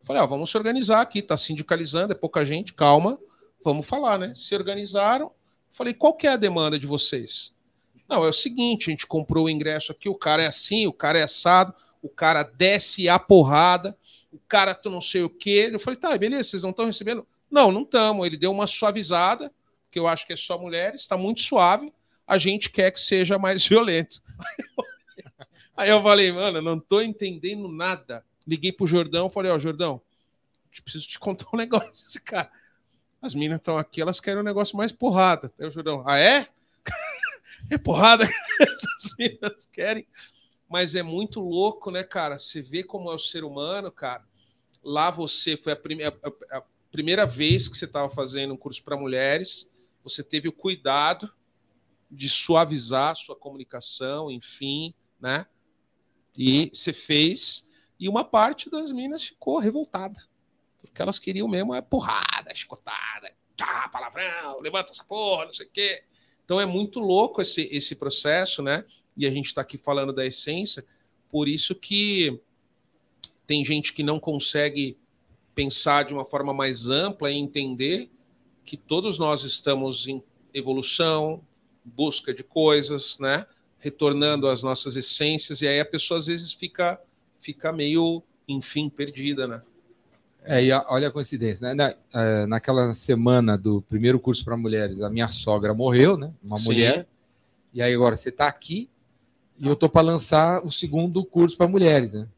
Falei, ó, vamos se organizar aqui, tá sindicalizando, é pouca gente, calma, vamos falar, né? Se organizaram. Falei, qual que é a demanda de vocês? Não, é o seguinte, a gente comprou o ingresso aqui, o cara é assim, o cara é assado, o cara desce a porrada, o cara tu não sei o quê. Eu falei, tá, beleza, vocês não estão recebendo? Não, não estamos. Ele deu uma suavizada, que eu acho que é só mulheres, está muito suave. A gente quer que seja mais violento. Aí eu falei, mano, não tô entendendo nada. Liguei pro Jordão, falei, ó, Jordão, preciso te contar um negócio, cara. As meninas estão aqui, elas querem um negócio mais porrada. Aí o Jordão, ah, é? é porrada que essas meninas querem. Mas é muito louco, né, cara? Você vê como é o ser humano, cara. Lá você foi a, prime a, a, primeira vez que você estava fazendo um curso para mulheres. Você teve o cuidado de suavizar sua comunicação, enfim, né? E você fez. E uma parte das minas ficou revoltada. Porque elas queriam mesmo é porrada, chicotada, tá, palavrão, levanta essa porra, não sei o quê. Então é muito louco esse, esse processo, né? E a gente está aqui falando da essência, por isso que tem gente que não consegue pensar de uma forma mais ampla e entender que todos nós estamos em, evolução, busca de coisas, né? Retornando às nossas essências, e aí a pessoa às vezes fica, fica meio, enfim, perdida, né? É, e a- olha a coincidência, né? Na- eh, naquela semana do primeiro curso para mulheres, a minha sogra morreu, né? Uma Sim. mulher. E aí agora você está aqui e eu tô para lançar o segundo curso para mulheres, né?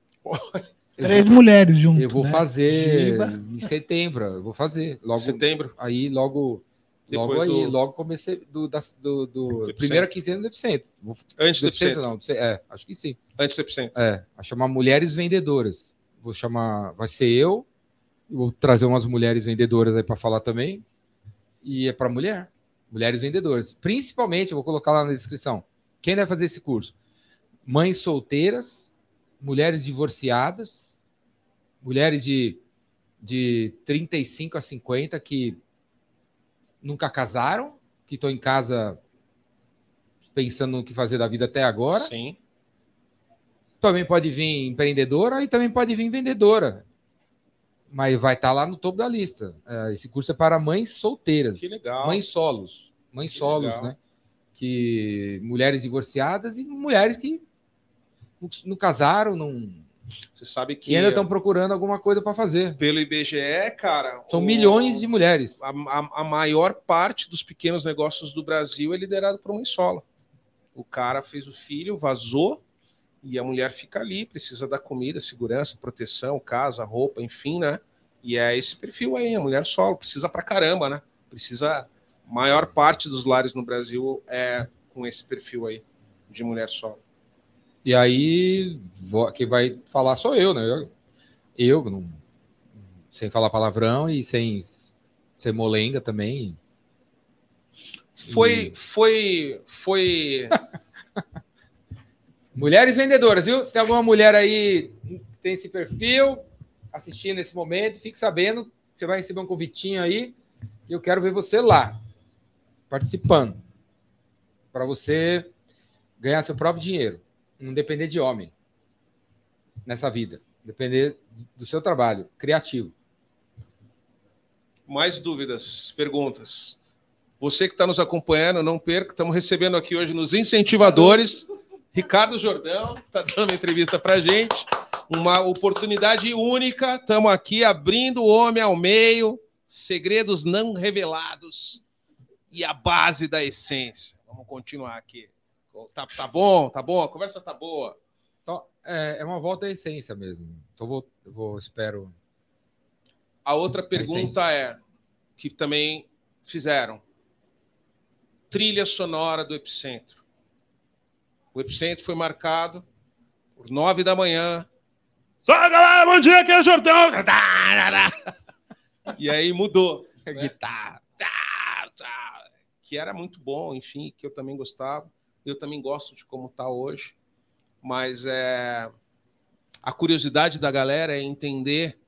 Eu Três vou- mulheres junto. Eu vou né? fazer Giba. em setembro, eu vou fazer. Logo, Setembro. aí, logo, logo Depois aí, do- logo comecei do, da, do, do primeira quinzena do Epicentro. Antes do do epicentro. não, do é, acho que sim. Antes do epicentro. É, vai chamar Mulheres Vendedoras. Vou chamar, vai ser eu, vou trazer umas mulheres vendedoras aí para falar também. E é para mulher, mulheres vendedoras. Principalmente, eu vou colocar lá na descrição. Quem deve fazer esse curso? Mães solteiras, mulheres divorciadas, mulheres de, de 35 a 50 que nunca casaram, que estão em casa pensando no que fazer da vida até agora. Sim. Também pode vir empreendedora e também pode vir vendedora. Mas vai estar lá no topo da lista. É, esse curso é para mães solteiras, Que legal. mães solos, mães Que solos, legal. né? Que mulheres divorciadas e mulheres que não casaram, não Você sabe que e ainda estão procurando alguma coisa para fazer. pelo IBGE, cara. São o- milhões de mulheres. A, a- a maior parte dos pequenos negócios do Brasil é liderado por uma solo. O cara fez o filho, vazou, e a mulher fica ali, precisa da comida, segurança, proteção, casa, roupa, enfim, né? E é esse perfil aí, a mulher solo, precisa pra caramba, né? Precisa. Maior parte dos lares no Brasil é com esse perfil aí de mulher solo. E aí, vou- quem vai falar sou eu, né? Eu, eu não, sem falar palavrão e sem ser molenga também. Foi, Hum. foi, foi. Mulheres vendedoras, viu? Se tem alguma mulher aí que tem esse perfil assistindo nesse momento, fique sabendo você vai receber um convitinho aí e eu quero ver você lá, participando, para você ganhar seu próprio dinheiro, não depender de homem nessa vida, depender do seu trabalho criativo. Mais dúvidas, perguntas? Você que está nos acompanhando, não perca. Estamos recebendo aqui hoje nos incentivadores Ricardo Jordão, está dando uma entrevista para gente. Uma oportunidade única. Estamos aqui abrindo o homem ao meio, segredos não revelados e a base da essência. Vamos continuar aqui. Tá, tá bom, tá bom, a conversa tá boa. Então, é, é uma volta à essência mesmo. Então, vou, eu vou espero. A outra pergunta é, que também fizeram. Trilha sonora do Epicentro. O Epicentro foi marcado por nove da manhã. Fala, galera, bom dia, aqui é o Jordão. E aí mudou. Guitarra. Tá, tá. Que era muito bom, enfim, que eu também gostava. Eu também gosto de como tá hoje. Mas é... a curiosidade da galera é entender,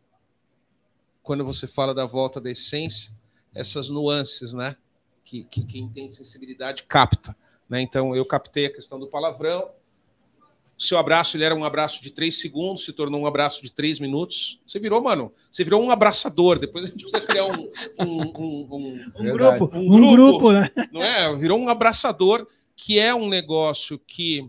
quando você fala da volta da essência, essas nuances, né? Que, que quem tem sensibilidade capta. Né? Então, eu captei a questão do palavrão. O seu abraço ele era um abraço de três segundos, se tornou um abraço de três minutos. Você virou, mano, você virou um abraçador. Depois a gente precisa criar um, um, um, um, Um grupo, Um grupo, né? não é? Virou um abraçador, que é um negócio que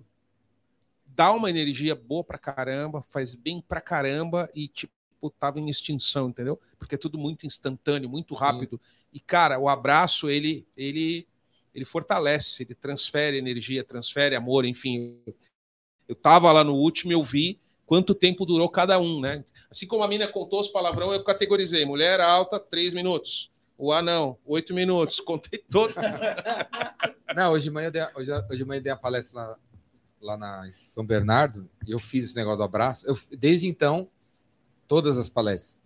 dá uma energia boa pra caramba, faz bem pra caramba e, tipo, tava em extinção, entendeu? Porque é tudo muito instantâneo, muito rápido. E, cara, o abraço, ele, ele, ele fortalece, ele transfere energia, transfere amor, enfim. Eu tava lá no último e eu vi quanto tempo durou cada um, né? Assim como a mina contou os palavrão, eu categorizei. Mulher alta, três minutos. O anão, oito minutos. Contei todo. Não, hoje de manhã eu dei, hoje, hoje de manhã dei a palestra lá, lá na São Bernardo e eu fiz esse negócio do abraço. Eu, desde então, todas as palestras.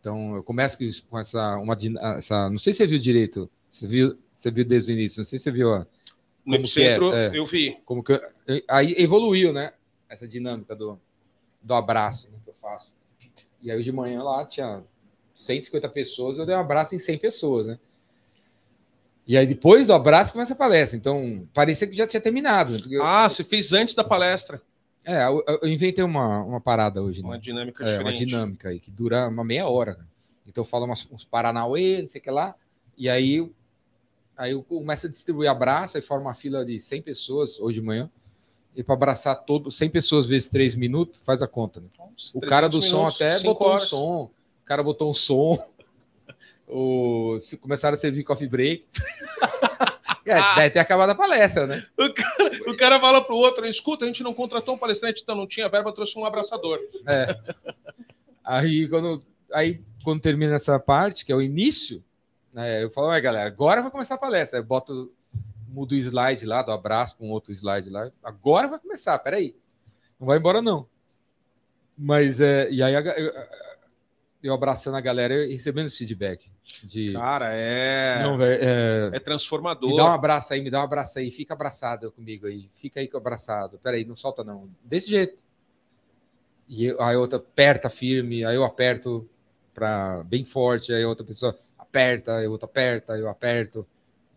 Então, eu começo com essa, uma, din- essa. Não sei se você viu direito. Você viu, você viu desde o início. Não sei se você viu. No centro, é? É. eu vi. Como que eu- aí evoluiu, né? Essa dinâmica do, do abraço né, que eu faço. E aí, hoje de manhã lá tinha 150 pessoas, eu dei um abraço em 100 pessoas, né? E aí, depois do abraço, começa a palestra. Então, parecia que já tinha terminado. eu- Ah, você fez antes da palestra. É, eu, eu inventei uma, uma parada hoje, Uma né? dinâmica É, uma diferente. dinâmica aí, que dura uma meia hora. né? Então fala umas, uns Paranauê, não sei o que lá. E aí Aí eu começo a distribuir abraço, aí forma uma fila de 100 pessoas hoje de manhã. E para abraçar todo, 100 pessoas vezes 3 minutos, faz a conta. Né? O cara do som minutos, até botou horas. um som. O cara botou um som. O, começaram a servir coffee break. é, deve ter acabado a palestra, né? O cara fala pro outro, escuta, a gente não contratou um palestrante, então não tinha verba, trouxe um abraçador. É. Aí quando, aí, quando termina essa parte, que é o início, né, eu falo, ai galera, agora vai começar a palestra. Eu boto, mudo o slide lá, do abraço com outro slide lá. Agora vai começar, peraí. Não vai embora, não. Mas é. E aí a eu, abraçando a galera e recebendo esse feedback. De. Cara, é. Não, velho, é, é transformador. me dá um abraço aí, me dá um abraço aí, fica abraçado comigo aí, fica aí com abraçado. Peraí, não solta não. Desse jeito. E eu, aí outra aperta firme, aí eu aperto para bem forte, aí outra pessoa aperta, aí outra aperta, aí eu aperto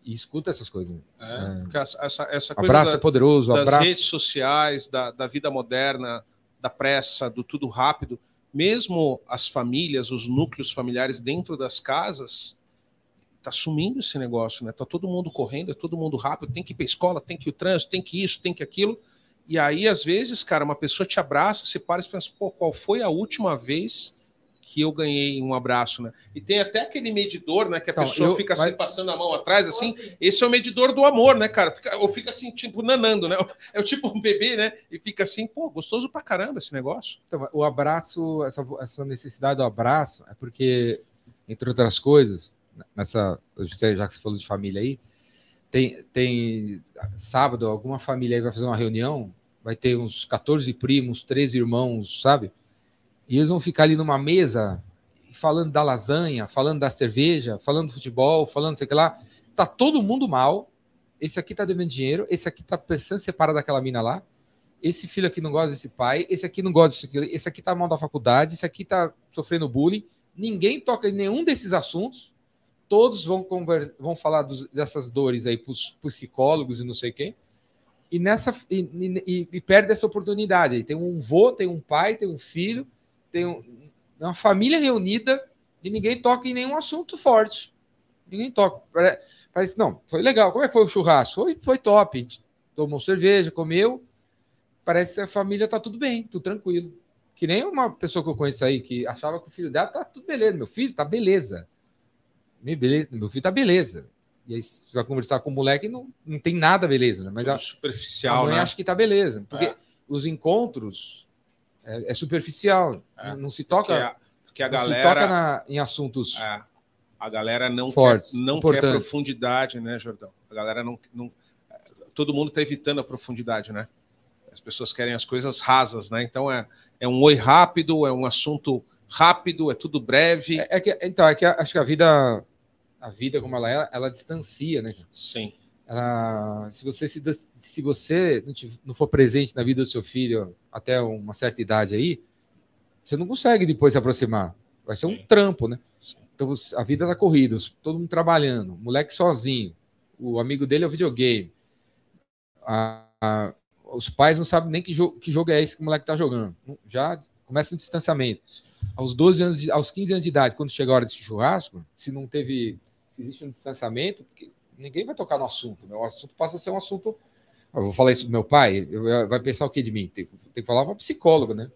e escuta essas coisas. É, porque essa, essa, essa coisa Abraço da- é poderoso, das abraço. redes sociais, da, da vida moderna, da pressa, do tudo rápido, mesmo as famílias, os núcleos familiares dentro das casas, tá sumindo esse negócio, né? Tá todo mundo correndo, é todo mundo rápido, tem que ir para escola, tem que ir o trânsito, tem que isso, tem que aquilo. E aí, às vezes, cara, uma pessoa te abraça, você para e pensa, pô, qual foi a última vez que eu ganhei um abraço, né? E tem até aquele medidor, né? Que a Então, pessoa eu- fica assim, mas- passando a mão atrás, assim. Esse é o medidor do amor, né, cara? Fica, ou fica assim, tipo, nanando, né? É o tipo um bebê, né? E fica assim, pô, gostoso pra caramba esse negócio. Então, o abraço, essa, essa necessidade do abraço é porque, entre outras coisas, nessa, já que você falou de família aí, tem, tem sábado, alguma família aí vai fazer uma reunião, vai ter uns 14 primos, 13 irmãos, sabe? E eles vão ficar ali numa mesa falando da lasanha, falando da cerveja, falando do futebol, falando sei lá. Tá todo mundo mal. Esse aqui tá devendo dinheiro, esse aqui tá pensando separar daquela mina lá esse filho aqui não gosta desse pai, esse aqui não gosta disso aqui, esse aqui tá mal da faculdade, esse aqui tá sofrendo bullying. Ninguém toca em nenhum desses assuntos. Todos vão, conver- vão falar dos- dessas dores aí para os psicólogos e não sei quem. E, nessa, e, e- e perde essa oportunidade. Tem um vô, tem um pai, tem um filho, tem um- uma família reunida e ninguém toca em nenhum assunto forte. Ninguém toca. Pare- Parece, não, foi legal. Como é que foi o churrasco? Foi, foi top. A gente tomou cerveja, comeu, parece que a família tá tudo bem, tudo tranquilo. Que nem uma pessoa que eu conheço aí que achava que o filho dela tá tudo beleza. Meu filho tá beleza. Meu, beleza, meu filho tá beleza. E aí você vai conversar com o moleque não, não tem nada beleza, né? Mas a, Tudo a superficial, mãe né? acha que tá beleza. Porque É. os encontros é, é superficial. É. Não, não se Porque toca, a, porque a não se toca galera. na- em assuntos. é, a galera não Fortes, quer, não quer profundidade, né, Jordão? A galera não, não. Todo mundo tá evitando a profundidade, né? As pessoas querem as coisas rasas, né? Então é, é um oi rápido, é um assunto rápido, é tudo breve. É, é que, então, é que a- acho que a vida, a vida como ela é, ela distancia, né? Sim. Ela, se você se, se você não, tiv- não for presente na vida do seu filho até uma certa idade aí, você não consegue depois se aproximar. Vai ser um Sim. trampo, né? Sim. Então a vida tá corrida, todo mundo trabalhando, o moleque sozinho, o amigo dele é o videogame. A- a- os pais não sabem nem que, jo- que jogo é esse que o moleque tá jogando. Já começa um distanciamento. Aos 12 anos, de- aos 15 anos de idade, quando chega a hora desse churrasco, se não teve, se existe um distanciamento, porque ninguém vai tocar no assunto. Né? O assunto passa a ser um assunto. Eu vou falar isso do meu pai, vai pensar o que de mim? Tem, tem que falar para psicólogo, né?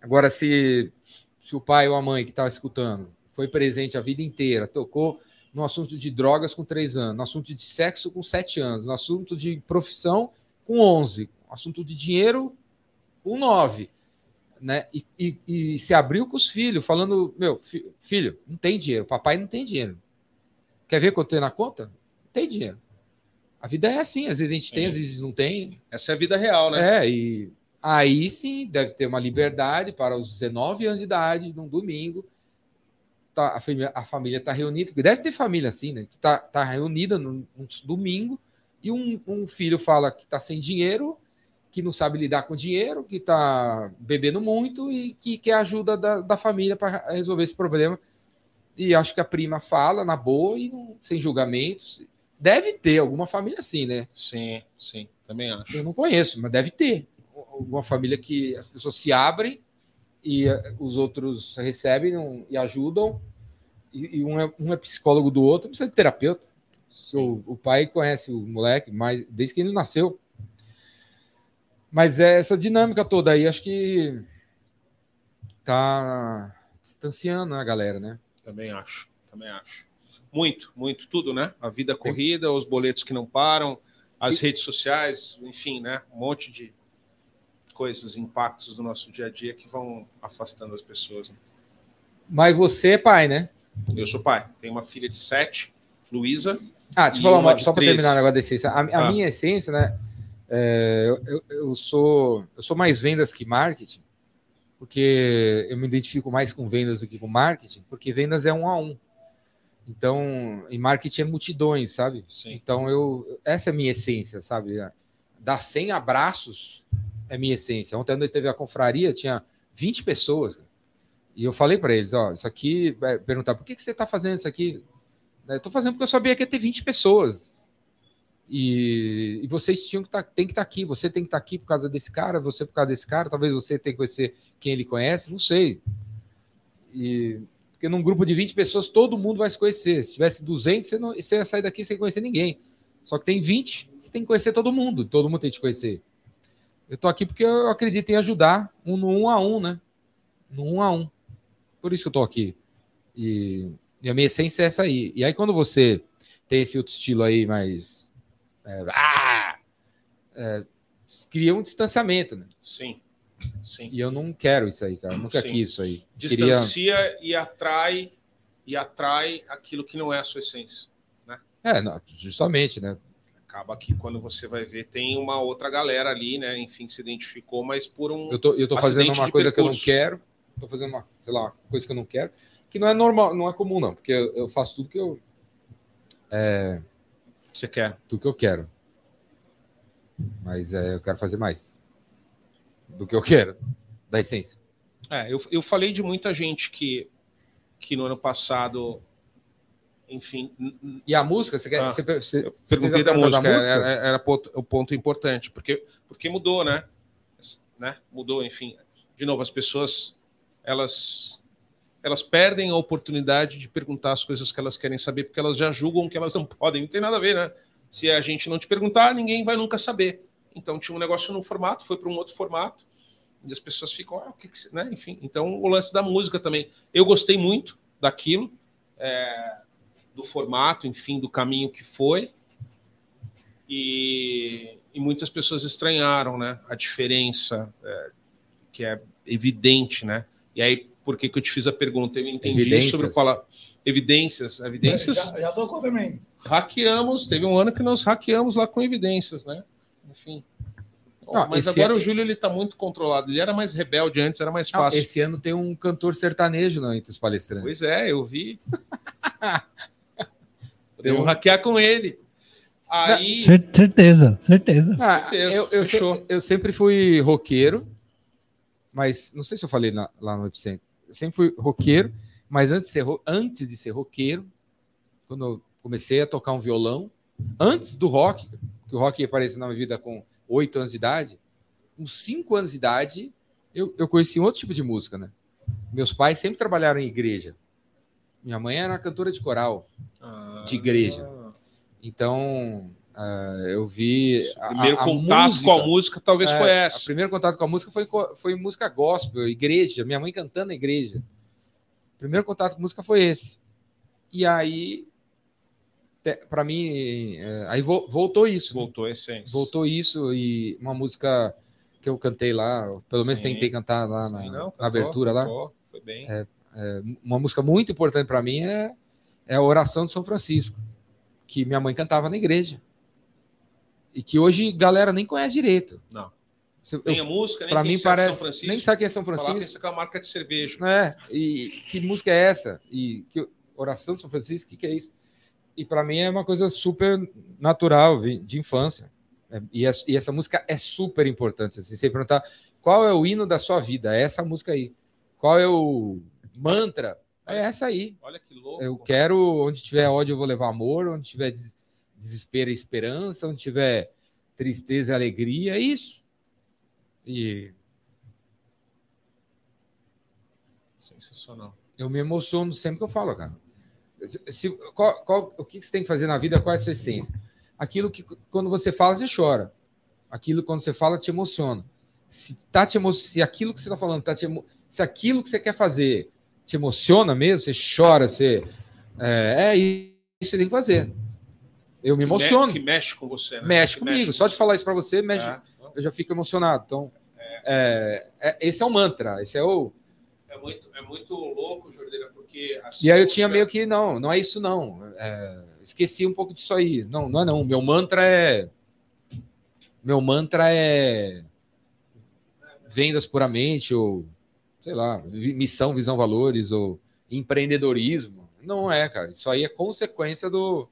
Agora, se, se o pai ou a mãe que estava escutando foi presente a vida inteira, tocou no assunto de drogas com 3 anos, no assunto de sexo com 7 anos, no assunto de profissão com 11, no assunto de dinheiro com 9, né? E, e- e se abriu com os filhos, falando: Meu, fi- filho, não tem dinheiro, papai não tem dinheiro. Quer ver quanto tem na conta? Tem dinheiro. A vida é assim, às vezes a gente tem, às vezes não tem. Essa é a vida real, né? É, e aí sim deve ter uma liberdade para os 19 anos de idade, num domingo. Tá, a, família, a família está reunida, porque deve ter família assim, né? Que está tá reunida num, num domingo e um, um filho fala que está sem dinheiro, que não sabe lidar com dinheiro, que está bebendo muito e que quer ajuda da, da família para resolver esse problema. E acho que a prima fala na boa e não- sem julgamentos. Deve ter alguma família assim, né? Sim, sim, também acho. Eu não conheço, mas deve ter. Alguma família que as pessoas se abrem e eh, os outros recebem e ajudam. E, e um, é, um é psicólogo do outro, precisa de terapeuta. O, o pai conhece o moleque mas desde que ele nasceu. Mas é essa dinâmica toda aí, acho que tá distanciando a galera, né? Também acho, também acho. Muito, muito, tudo, né? A vida corrida, os boletos que não param, as redes sociais, enfim, né? Um monte de coisas, impactos do nosso dia a dia que vão afastando as pessoas. Né? Mas você é pai, né? Eu sou pai, tenho uma filha de sete, Luísa. Ah, deixa eu falar uma, só para terminar o negócio da essência. A, a ah. minha essência, né? É, eu, eu, sou, eu sou mais vendas que marketing, porque eu me identifico mais com vendas do que com marketing, porque vendas é um a um. Então, em marketing é multidões, sabe? Sim. Então, eu, essa é a minha essência, sabe? Dar 100 abraços é minha essência. Ontem à noite teve a confraria, tinha 20 pessoas. E eu falei para eles: ó, isso aqui, é, perguntar por que, que você está fazendo isso aqui? Eu estou fazendo porque eu sabia que ia ter 20 pessoas. E, e vocês tinham que tá, tem que estar tá aqui, você tem que estar tá aqui por causa desse cara, você por causa desse cara, talvez você tenha que conhecer quem ele conhece, não sei. E porque num grupo de 20 pessoas todo mundo vai se conhecer. Se tivesse 200, você, não, você ia sair daqui sem conhecer ninguém. Só que tem 20, você tem que conhecer todo mundo, todo mundo tem que te conhecer. Eu tô aqui porque eu acredito em ajudar um no um a um, né? No um a um. Por isso que eu tô aqui. E, e a minha essência é essa aí. E aí, quando você tem esse outro estilo aí mais. É, ah, é, cria um distanciamento, né? Sim. Sim. E eu não quero isso aí, cara. Eu nunca Sim. quis isso aí. Distancia Queria... e atrai e atrai aquilo que não é a sua essência, né? É, não, justamente, né? Acaba que quando você vai ver tem uma outra galera ali, né? Enfim, que se identificou, mas por um Eu tô, eu tô fazendo uma coisa percurso. que eu não quero. Tô fazendo uma, sei lá, coisa que eu não quero, que não é normal, não é comum não, porque eu, eu faço tudo que eu é, você quer, tudo que eu quero. Mas é, eu quero fazer mais do que eu quero, da essência. É, eu, eu falei de muita gente que, que no ano passado, enfim. E a música? Você quer? Ah, você, você, eu perguntei da música, da música? Era, era, ponto, o ponto importante, porque, porque mudou, né? né? Mudou, enfim. De novo, as pessoas elas elas perdem a oportunidade de perguntar as coisas que elas querem saber, porque elas já julgam que elas não podem. Não tem nada a ver, né? Se a gente não te perguntar, ninguém vai nunca saber. Então tinha um negócio num formato, foi para um outro formato, e as pessoas ficam, ah, o que, que né? Enfim, então o lance da música também. Eu gostei muito daquilo, é, do formato, enfim, do caminho que foi. E, e muitas pessoas estranharam, né? A diferença, é, que é evidente, né? E aí, por que, que eu te fiz a pergunta? Eu entendi evidências. sobre falar evidências, evidências. Já, já tocou também. Hackeamos, teve um ano que nós hackeamos lá com evidências, né? Enfim. Não, mas agora ano... o Júlio ele tá muito controlado. Ele era mais rebelde antes, era mais fácil. Não, esse ano tem um cantor sertanejo não, entre os palestrantes. Pois é, eu vi. Podemos hackear com ele. Aí... Certeza, certeza. Ah, certeza eu, eu, se, eu, sempre fui roqueiro, mas não sei se eu falei na, lá no Epicentro. Eu sempre fui roqueiro, mas antes de, ser, antes de ser roqueiro, quando eu comecei a tocar um violão, antes do rock, que o rock apareceu na minha vida com oito anos de idade, com cinco anos de idade, eu, eu conheci um outro tipo de música, né? Meus pais sempre trabalharam em igreja. Minha mãe era cantora de coral, ah, de igreja. Então, uh, eu vi. O primeiro a, a contato música, com a música talvez é, foi essa. O primeiro contato com a música foi, foi música gospel, igreja, minha mãe cantando na igreja. O primeiro contato com música foi esse. E aí para mim, é, aí voltou isso. Né? Voltou né? a essência. Voltou isso e uma música que eu cantei lá, pelo menos Sim. tentei cantar lá Sim, na, não, cantou, na, abertura lá. foi bem. É, é, uma música muito importante para mim é, é a oração de São Francisco, que minha mãe cantava na igreja. E que hoje galera nem conhece direito. Não. Tem a música, nem para mim parece, nem sabe quem é São Francisco. Pensa que é uma marca de cerveja. É, e que música é essa? E que oração de São Francisco, o que, que é isso? E para mim é uma coisa super natural de infância. É, e, e, essa música é super importante. Assim, você perguntar qual é o hino da sua vida, é essa música aí. Qual é o mantra? É essa aí. Olha que louco. Eu quero, onde tiver ódio, eu vou levar amor, onde tiver desespero esperança, onde tiver tristeza e alegria, é isso. E. Sensacional. Eu me emociono sempre que eu falo, cara. Se, qual, qual- o que você tem que fazer na vida? Qual é a sua essência? Aquilo que quando você fala, você chora. Aquilo quando você fala te emociona. Se, tá te emo... se aquilo que você está falando, tá te se aquilo que você quer fazer te emociona mesmo, você chora, você. É, é isso que você tem que fazer. Eu me emociono. Que mexe com você, né? Mexe Que comigo. com Só de falar isso para você, mexe, É. eu já fico emocionado. Então, é, é- esse é o mantra. Esse é o. É muito, é muito louco, Jordeira, porque. E aí eu tinha meio que, não, não é isso não. É, esqueci um pouco disso aí. Não, não é não. Meu mantra é. Meu mantra é. Vendas puramente, ou sei lá, missão, visão, valores, ou empreendedorismo. Não é, cara. Isso aí é consequência do.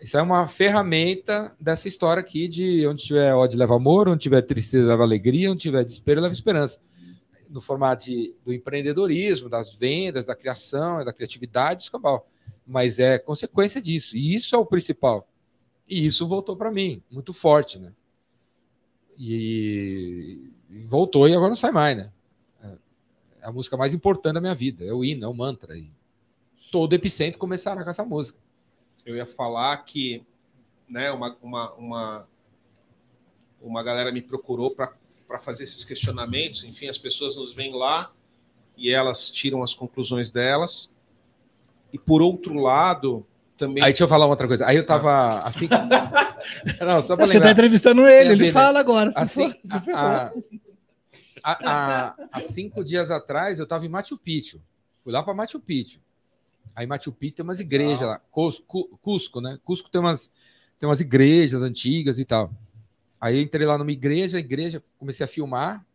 Isso é uma ferramenta dessa história aqui de onde tiver ódio leva amor, onde tiver tristeza leva alegria, onde tiver desespero leva esperança no formato de- do empreendedorismo, das vendas, da criação, da criatividade, escambau. Mas é consequência disso. E isso é o principal. E isso voltou para mim, muito forte, né? E, e voltou e agora não sai mais, né? É é a música mais importante da minha vida. É o hino, é o mantra. E todo epicentro começaram com essa música. Eu ia falar que né, uma, uma, uma, uma galera me procurou para fazer esses questionamentos. Enfim, as pessoas nos vêm lá e elas tiram as conclusões delas. E por outro lado, também. Aí deixa eu falar uma outra coisa. Aí eu tava assim. não, só para Você tá lembrar. entrevistando ele, ele né? fala agora. se Assim, a- há cinco dias atrás eu estava em Machu Picchu. Fui lá para Machu Picchu. Aí Machu Picchu tem umas igrejas lá. Cus- Cu- Cusco, né? Cusco tem umas, tem umas igrejas antigas e tal. Aí eu entrei lá numa igreja, a igreja, comecei a filmar.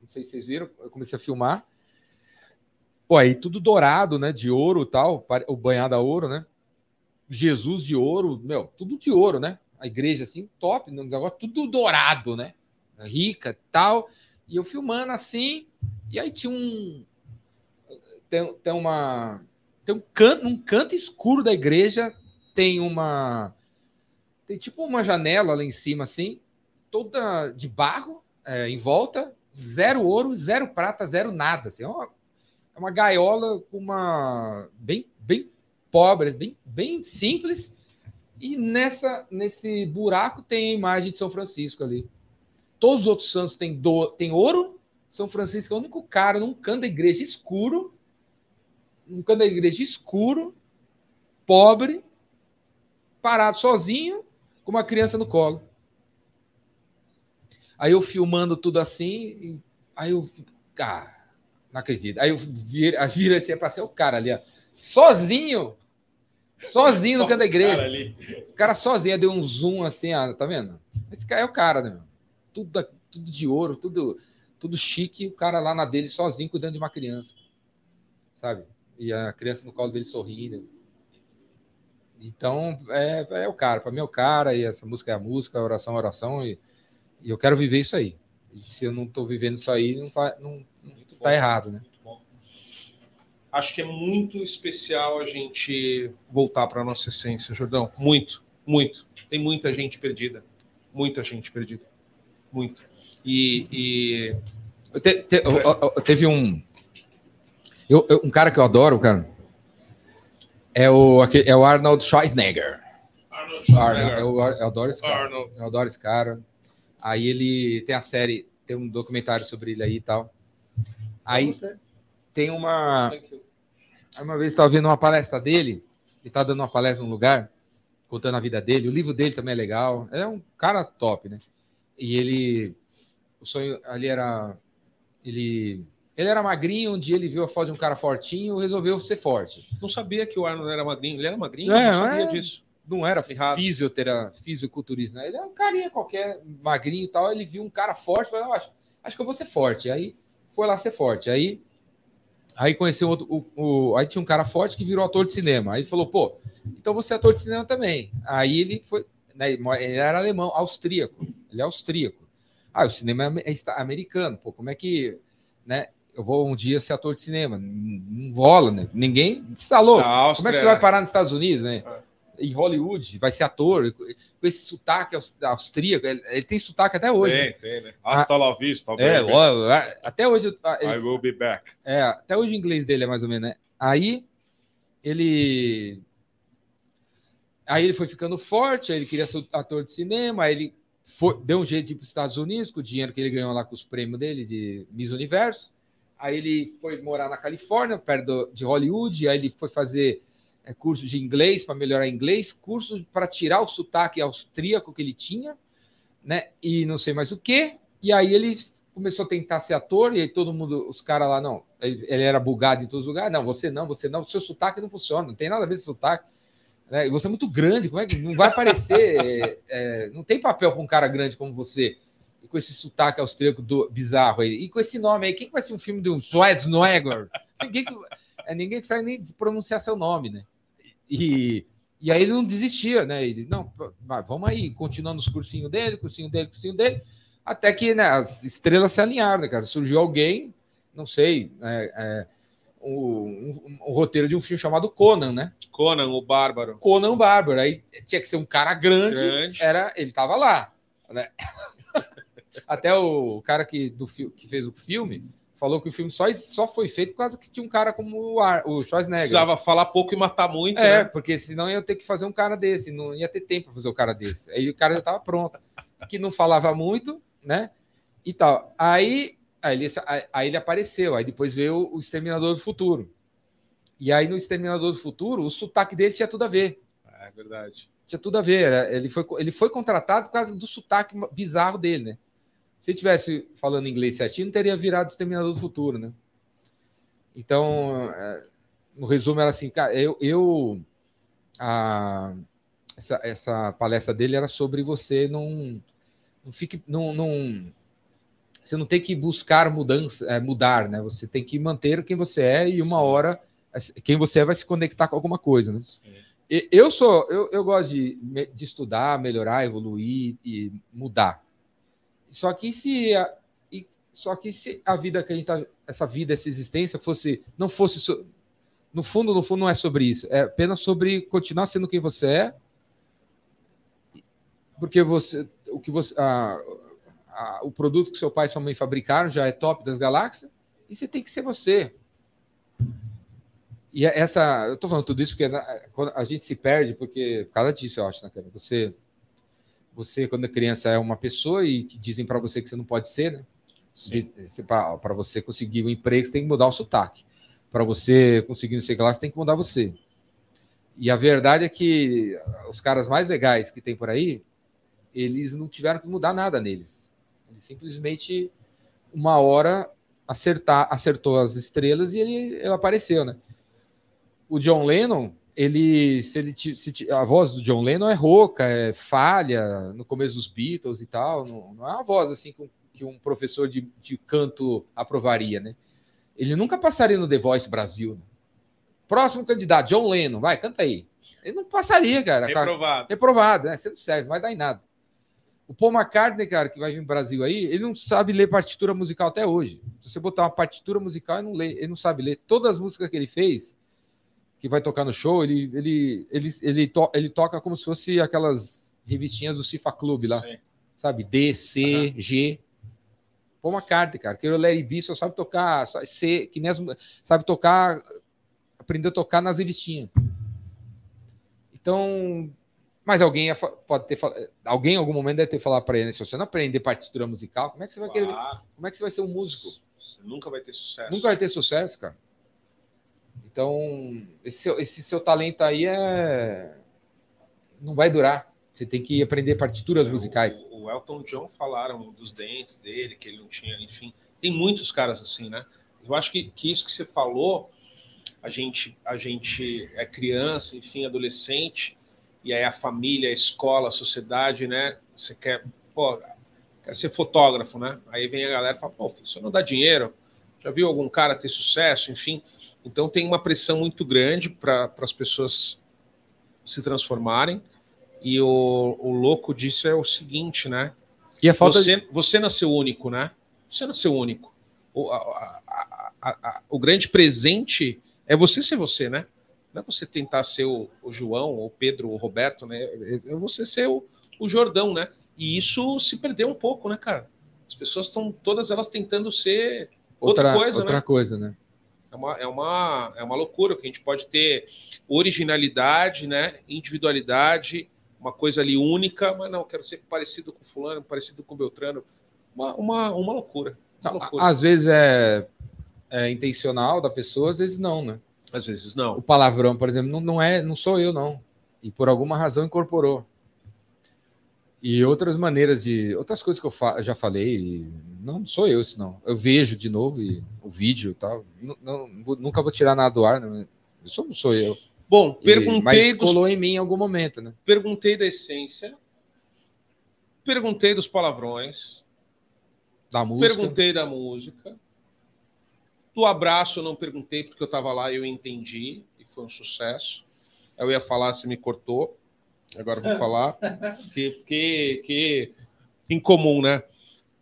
Não sei se vocês viram, eu comecei a filmar. Pô, aí tudo dourado, né? De ouro tal, o banhado a ouro, né? Jesus de ouro, meu, tudo de ouro, né? A igreja assim, top, negócio tudo dourado, né? Rica tal. E eu filmando assim, e aí tinha um. Tem, tem uma. Tem um canto, um canto escuro da igreja, tem uma. Tem tipo uma janela lá em cima, assim, toda de barro, é, em volta, zero ouro, zero prata, zero nada. Assim, é, uma, é uma gaiola com uma. bem, bem pobre, bem, bem simples. E nessa, nesse buraco tem a imagem de São Francisco ali. Todos os outros santos têm, do, têm ouro. São Francisco é o único cara num canto da igreja escuro. Num canto da igreja escuro, pobre, parado sozinho, com uma criança no colo. Aí eu filmando tudo assim, aí eu. Ah, não acredito. Aí eu viro, aí viro assim, passei o cara ali, ó, sozinho. Sozinho no canto da igreja. Cara. O cara sozinho deu um zoom assim, ó, tá vendo? Esse cara é o cara, né, meu? Tudo, tudo de ouro, tudo, tudo chique, o cara lá na dele sozinho cuidando de uma criança. Sabe? E a criança no colo dele sorrindo. Então, é, é o cara, para mim é o cara, e essa música é a música, a oração é a oração, e, e eu quero viver isso aí. E se eu não tô vivendo isso aí, não, fa- não, tá errado, né? Muito bom. Acho que é muito especial a gente voltar para nossa essência, Jordão. Muito, muito. Tem muita gente perdida. Muita gente perdida. Muito. E, e Te- te- teve um. eu- um cara que eu adoro, cara. É o, é o Arnold Schwarzenegger. Arnold Arnold, eu, eu adoro esse cara. Arnold. Eu adoro esse cara. Aí ele tem a série, tem um documentário sobre ele aí e tal. Aí Você. tem uma. Uma vez eu estava vendo uma palestra dele, ele tá dando uma palestra num lugar, contando a vida dele. O livro dele também é legal. Ele é um cara top, né? E ele. O sonho ali era. Ele. Ele era magrinho, um dia ele viu a foto de um cara fortinho, resolveu ser forte. Não sabia que o Arnold era magrinho. Ele era magrinho? É, não sabia é. disso. Não era Errado. fisiotera, fisiculturista, né? Ele é um carinha qualquer, magrinho e tal. Ele viu um cara forte, falou, "Eu acho, acho que eu vou ser forte. Aí foi lá ser forte. Aí, aí conheceu outro, o, o- aí tinha um cara forte que virou ator de cinema. Aí ele falou, pô, então você é ator de cinema também. Aí ele foi, né, ele era alemão, austríaco. Ele é austríaco. Ah, o cinema é é americano. Pô, como é que, né? Eu vou um dia ser ator de cinema. Não, rola, né? Ninguém Áustria, Como é que você vai parar nos Estados Unidos, né? Em Hollywood, vai ser ator, com esse sotaque aus- austríaco. Ele, ele tem sotaque até hoje. né? Tem, tem, né? Hasta la vista, É, baby. ó, até hoje. ah, I ele- will be back. é, até hoje o inglês dele é mais ou menos, né? Aí ele. Aí ele foi ficando forte, aí ele queria ser ator de cinema, aí ele foi, deu um jeito de ir para os Estados Unidos com o dinheiro que ele ganhou lá com os prêmios dele de Miss Universo. Aí ele foi morar na Califórnia, perto de Hollywood, aí ele foi fazer é, curso de inglês para melhorar inglês, curso para tirar o sotaque austríaco que ele tinha, né? E não sei mais o que. E aí ele começou a tentar ser ator, e aí todo mundo, os caras lá, não, ele, era bugado em todos os lugares. Não, você não, você não, seu sotaque não funciona, não tem nada a ver com sotaque. Né? Você é muito grande, como é que não vai aparecer? é, não tem papel para um cara grande como você, e com esse sotaque austríaco do, bizarro aí. E com esse nome aí, quem que vai ser um filme de um Schwarzenegger? ninguém, que, é, ninguém que sabe nem pronunciar seu nome, né? E, e aí ele não desistia, né? Ele, não, vamos aí, continuando os cursinhos dele, cursinho dele, cursinho dele, até que né, as estrelas se alinharam, né, cara? Surgiu alguém, não sei, é, é, um, um, roteiro de um filme chamado Conan, né? Conan, o Bárbaro. Conan o Bárbaro. Aí tinha que ser um cara grande, grande. era ele tava lá, né? Até o cara que, do, que fez o filme falou que o filme só, só foi feito por causa que tinha um cara como o, Ar, o Schwarzenegger. Precisava falar pouco e matar muito, é, né? porque senão ia ter que fazer um cara desse, não ia ter tempo para fazer o cara desse. Aí o cara já estava pronto. Que não falava muito, né? E tal. Aí, aí, ele, aí ele apareceu, aí depois veio o Exterminador do Futuro. E aí no Exterminador do Futuro, o sotaque dele tinha tudo a ver. É verdade. Tinha tudo a ver. Ele foi, ele foi contratado por causa do sotaque bizarro dele, né? Se tivesse falando inglês certinho, não teria virado Exterminador do Futuro, né? Então, é, no resumo, era assim, cara, eu. eu a, essa, essa palestra dele era sobre você não. Não fique. Não, não, você não tem que buscar mudança, é, mudar, né? Você tem que manter quem você é e uma Sim. hora quem você é vai se conectar com alguma coisa, né? Eu sou, eu, eu gosto de, de estudar, melhorar, evoluir e mudar. Só que se a, e, só que se a vida que a gente tá, essa vida, essa existência fosse não fosse so, no fundo, no fundo não é sobre isso, é apenas sobre continuar sendo quem você é. Porque você o que você a, a, o produto que seu pai e sua mãe fabricaram já é top das galáxias e você tem que ser você. E é essa, eu tô falando tudo isso porque a gente se perde porque por causa disso, eu acho, né, cara? Você você, quando é criança, é uma pessoa e que dizem para você que você não pode ser, né? Para você conseguir um emprego, você tem que mudar o sotaque. Para você conseguir não sei lá, você tem que mudar você. E a verdade é que os caras mais legais que tem por aí, eles não tiveram que mudar nada neles. Eles simplesmente, uma hora, acertar, acertou as estrelas e ele, ele apareceu, né? O John Lennon, ele se ele se, a voz do John Lennon é rouca, é falha no começo dos Beatles e tal, não, não é uma voz assim que um, que um professor de, de, canto aprovaria, né? Ele nunca passaria no The Voice Brasil. Né? Próximo candidato, John Lennon, vai, canta aí. Ele não passaria, cara. Reprovado. Reprovado, né? Você não serve, não vai dar em nada. O Paul McCartney, cara, que vai vir no Brasil aí, ele não sabe ler partitura musical até hoje. Se você botar uma partitura musical, ele não lê, ele não sabe ler. Todas as músicas que ele fez, que vai tocar no show, ele, ele, ele, ele, to, ele toca como se fosse aquelas revistinhas do Cifa Club lá. Sim. Sabe? D, C, uhum. G. Pô, uma carta, cara. Que o Larry B só sabe tocar, só, C, que nem as, sabe tocar, aprendeu a tocar nas revistinhas. Então, mas alguém pode ter alguém em algum momento deve ter falado para ele, se você não aprender partitura musical, como é que você vai querer? Como é que você vai ser um músico? Você nunca vai ter sucesso. Nunca vai ter sucesso, cara. Então, esse seu, esse seu talento aí é. Não vai durar. Você tem que aprender partituras é, musicais. O, o, Elton John falaram dos dentes dele, que ele não tinha, enfim. Tem muitos caras assim, né? Eu acho que, que isso que você falou, a gente, a gente é criança, enfim, adolescente, e aí a família, a escola, a sociedade, né? Você quer, pô, quer ser fotógrafo, né? Aí vem a galera e fala, pô, isso não dá dinheiro. Já viu algum cara ter sucesso, enfim. Então tem uma pressão muito grande para as pessoas se transformarem. E o, o louco disso é o seguinte, né? E a falta você, de... você nasceu único, né? Você nasceu único. O, a, a, a, o grande presente é você ser você, né? Não é você tentar ser o, o João, o Pedro, o Roberto, né? É você ser o, o Jordão, né? E isso se perdeu um pouco, né, cara? As pessoas estão todas elas tentando ser outra, outra coisa, outra né? coisa, né? É uma, é, uma, é uma loucura, que a gente pode ter originalidade, né? individualidade, uma coisa ali única, mas não, quero ser parecido com fulano, parecido com Beltrano. Uma, uma, uma loucura. Uma Não, loucura. às vezes é, é intencional da pessoa, às vezes não, né? Às vezes O não. palavrão, por exemplo, não, não é, não sou eu, não. E por alguma razão incorporou. E outras maneiras de. Outras coisas que eu fa- já falei, e não sou eu, isso não. Eu vejo de novo e, o vídeo e tal. Não, não- nunca vou tirar nada do ar, né? Isso não sou eu. Bom, E- perguntei, mas dos, colou em mim em algum momento, né? perguntei da essência, perguntei dos palavrões, Da música. perguntei da música. Do abraço eu não perguntei porque eu estava lá e eu entendi e foi um sucesso. Eu ia falar, você me cortou. Agora vou falar. Que, que, que incomum, né?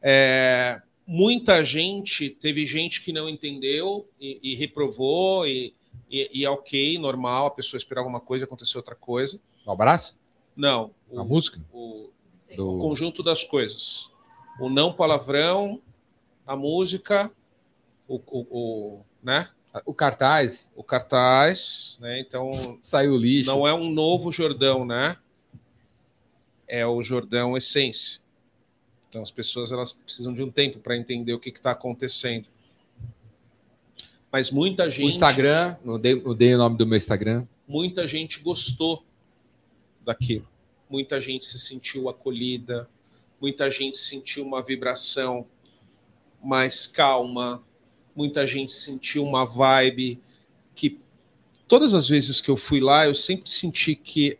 É, muita gente, teve gente que não entendeu e, e reprovou, e, e, e é ok, normal, a pessoa esperava uma coisa, aconteceu outra coisa. Um abraço? Não, A o, música? o, o Do... conjunto das coisas. O não palavrão, a música, o, o, o, né? o cartaz o cartaz, né? Então saiu lixo. não é um novo Jordão, né? É o Jordão Essência. Então as pessoas elas precisam de um tempo para entender o que está acontecendo. Mas muita O gente, Instagram, eu dei, eu dei o nome do meu Instagram. muita gente gostou daquilo. Muita gente se sentiu acolhida, muita gente sentiu uma vibração mais calma, muita gente sentiu uma vibe que todas as vezes que eu fui lá, eu sempre senti que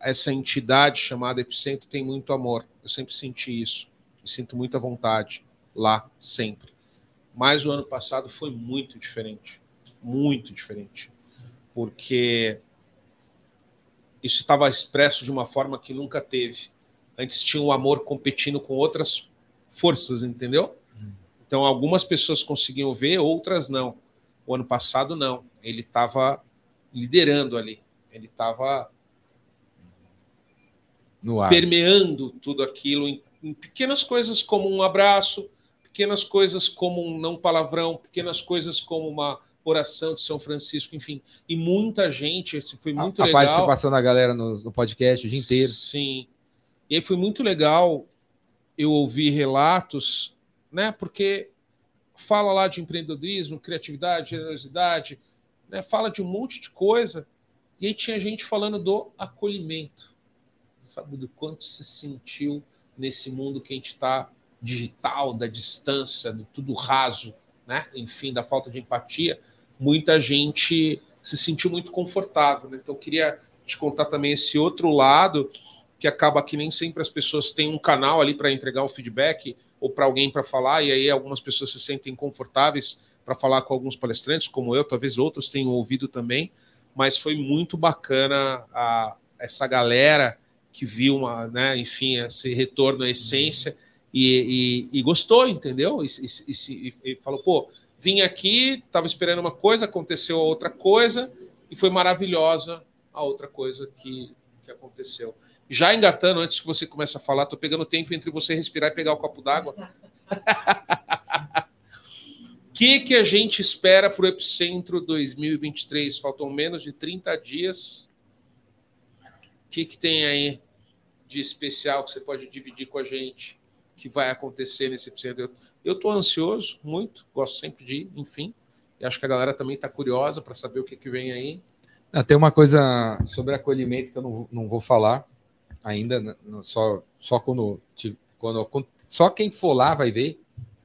essa entidade chamada Epicentro tem muito amor. Eu sempre senti isso. Eu sinto muita vontade lá, sempre. Mas o ano passado foi muito diferente. Muito diferente. Porque isso estava expresso de uma forma que nunca teve. Antes tinha o amor competindo com outras forças, entendeu? Então, algumas pessoas conseguiam ver, outras não. O ano passado, não. Ele estava liderando ali. Ele estava. Permeando tudo aquilo em, em pequenas coisas como um abraço, pequenas coisas como um não palavrão, pequenas coisas como uma oração de São Francisco, enfim. E muita gente, isso foi muito a, a legal. participação da galera no, no podcast o dia inteiro. Sim. E aí foi muito legal eu ouvir relatos, né? Porque fala lá de empreendedorismo, criatividade, generosidade, né? Fala de um monte de coisa. E aí tinha gente falando do acolhimento. Sabe do quanto se sentiu nesse mundo que a gente está digital, da distância, do tudo raso, né? Enfim, da falta de empatia. Muita gente se sentiu muito confortável. Né? Então, eu queria te contar também esse outro lado que acaba que nem sempre as pessoas têm um canal ali para entregar um feedback ou para alguém para falar, e aí algumas pessoas se sentem confortáveis para falar com alguns palestrantes, como eu, talvez outros tenham ouvido também, mas foi muito bacana a, essa galera que viu uma, né, enfim, esse retorno à essência e, e, e gostou, entendeu? E, e, falou, pô, vim aqui, estava esperando uma coisa, aconteceu outra coisa, e foi maravilhosa a outra coisa que, que aconteceu. Já engatando, antes que você comece a falar, tô pegando tempo entre você respirar e pegar o copo d'água. O que, que a gente espera para o Epicentro 2023? Faltam menos de 30 dias. O que, que tem aí de especial que você pode dividir com a gente que vai acontecer nesse Epicentro? Eu estou ansioso, muito, gosto sempre de ir, enfim. E acho que a galera também está curiosa para saber o que, que vem aí. Ah, tem uma coisa sobre acolhimento que eu não, não vou falar ainda, só, só quando, quando. Só quem for lá vai ver,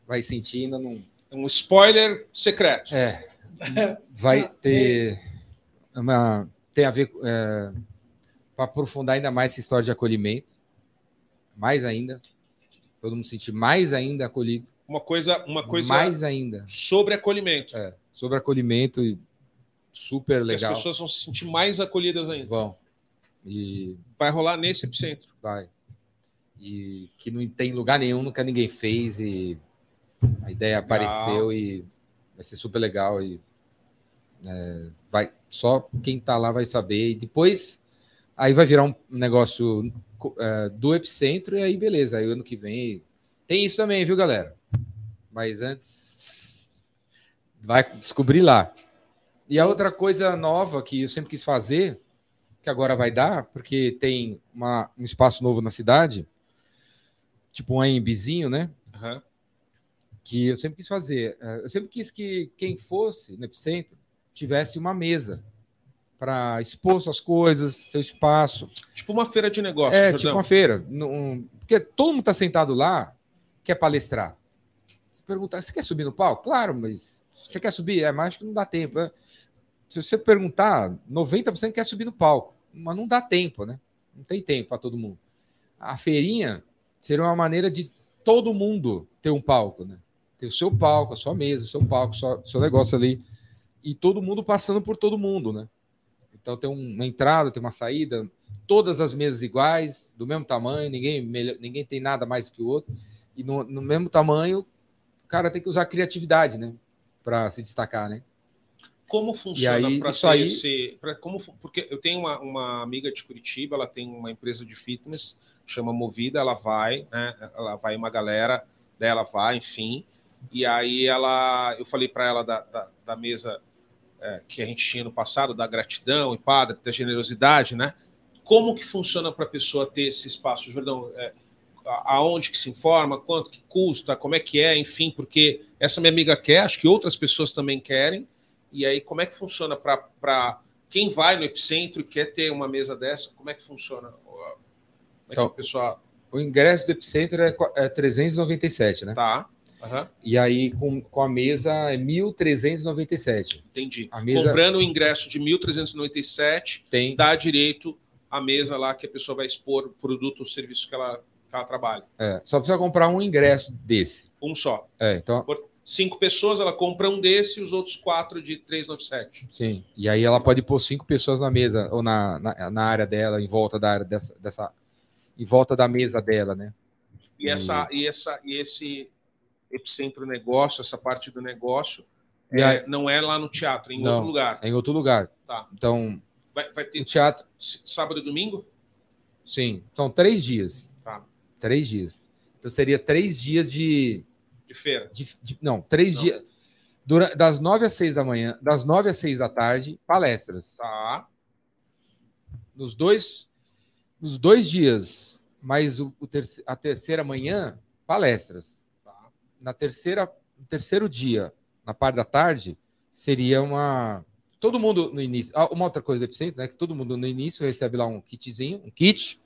vai sentir, ainda não. Um spoiler secreto. É. Vai ter. Uma, tem a ver. É, para aprofundar ainda mais essa história de acolhimento. Mais ainda. Todo mundo sentir mais ainda acolhido. Uma coisa, uma coisa mais ainda sobre acolhimento. É, sobre acolhimento e super legal. Que as pessoas vão se sentir mais acolhidas ainda. Vão. E vai rolar nesse epicentro. Vai. E que não tem lugar nenhum, nunca ninguém fez e a ideia apareceu e vai ser super legal e é, vai só quem tá lá vai saber e depois aí vai virar um negócio é, do epicentro e aí beleza, aí ano que vem tem isso também, viu, galera? Mas antes Vai descobrir lá. E a outra coisa nova que eu sempre quis fazer, que agora vai dar, porque tem uma, um espaço novo na cidade, tipo um AMBzinho, né? Aham. Que eu sempre quis fazer. Eh, Eu sempre quis que quem fosse no Epicentro tivesse uma mesa para expor suas coisas, seu espaço. Tipo uma feira de negócio, É, Jordão. tipo uma feira. Não- Porque todo mundo está sentado lá, quer palestrar. Você perguntar, você quer subir no palco? Claro, mas você quer subir? É, mas acho que não dá tempo. É. Se você perguntar, 90% quer subir no palco, mas não dá tempo, né? Não tem tempo para todo mundo. A feirinha seria uma maneira de todo mundo ter um palco, né? Ter o seu palco, a sua mesa, o seu palco, o seu negócio ali. E todo mundo passando por todo mundo, né? Então tem um- uma entrada, tem uma saída, todas as mesas iguais, do mesmo tamanho, ninguém, melhor, ninguém tem nada mais que o outro. E no, no mesmo tamanho, o cara tem que usar criatividade, né? Para se destacar, né? Como funciona para ter aí- esse. Pra, como, porque eu tenho uma, uma amiga de Curitiba, ela tem uma empresa de fitness, chama Movida, ela vai, né? Ela vai uma galera dela, vai, enfim. E aí ela. Eu falei para ela da, da, da mesa é, que a gente tinha no passado, da gratidão e padre, da generosidade, né? Como que funciona para a pessoa ter esse espaço, Jordão? É, aonde que se informa, quanto que custa, como é que é, enfim, porque essa minha amiga quer, acho que outras pessoas também querem. E aí, como é que funciona para quem vai no Epicentro e quer ter uma mesa dessa? Como é que funciona? Como é que Então, a pessoa O ingresso do Epicentro é, é 397, né? tá? Aham, E aí com, com a mesa é 1.397. entendi. A mesa- Comprando o ingresso de 1.397, Tem. dá direito à mesa lá que a pessoa vai expor o produto ou serviço que ela, que ela trabalha. é, só precisa comprar um ingresso desse. Um só. É, então, Por cinco pessoas, ela compra um desse e os outros quatro de 397. sim. E aí ela pode pôr cinco pessoas na mesa, ou na, na, na área dela, em volta da área dessa, dessa. Em volta da mesa dela, né? E, essa, e, essa, e esse epicentro negócio, essa parte do negócio, é, aí- não é lá no teatro, é em Não. outro lugar. É em outro lugar. Tá. Então, Vai, vai ter teatro, sábado e domingo? sim. São três dias. Tá. Três dias. Então seria três dias de. De feira. de- de- não, três Não. dias. Dura, das nove às seis da manhã, das nove às seis da tarde, palestras. Tá. Nos dois, nos dois dias, mais o, o terce- a terceira manhã, palestras. Na terceira, no terceiro dia, na parte da tarde, seria uma. Todo mundo no início. Ah, uma outra coisa do Epicentro, né? Que todo mundo no início recebe lá um kitzinho, um kit,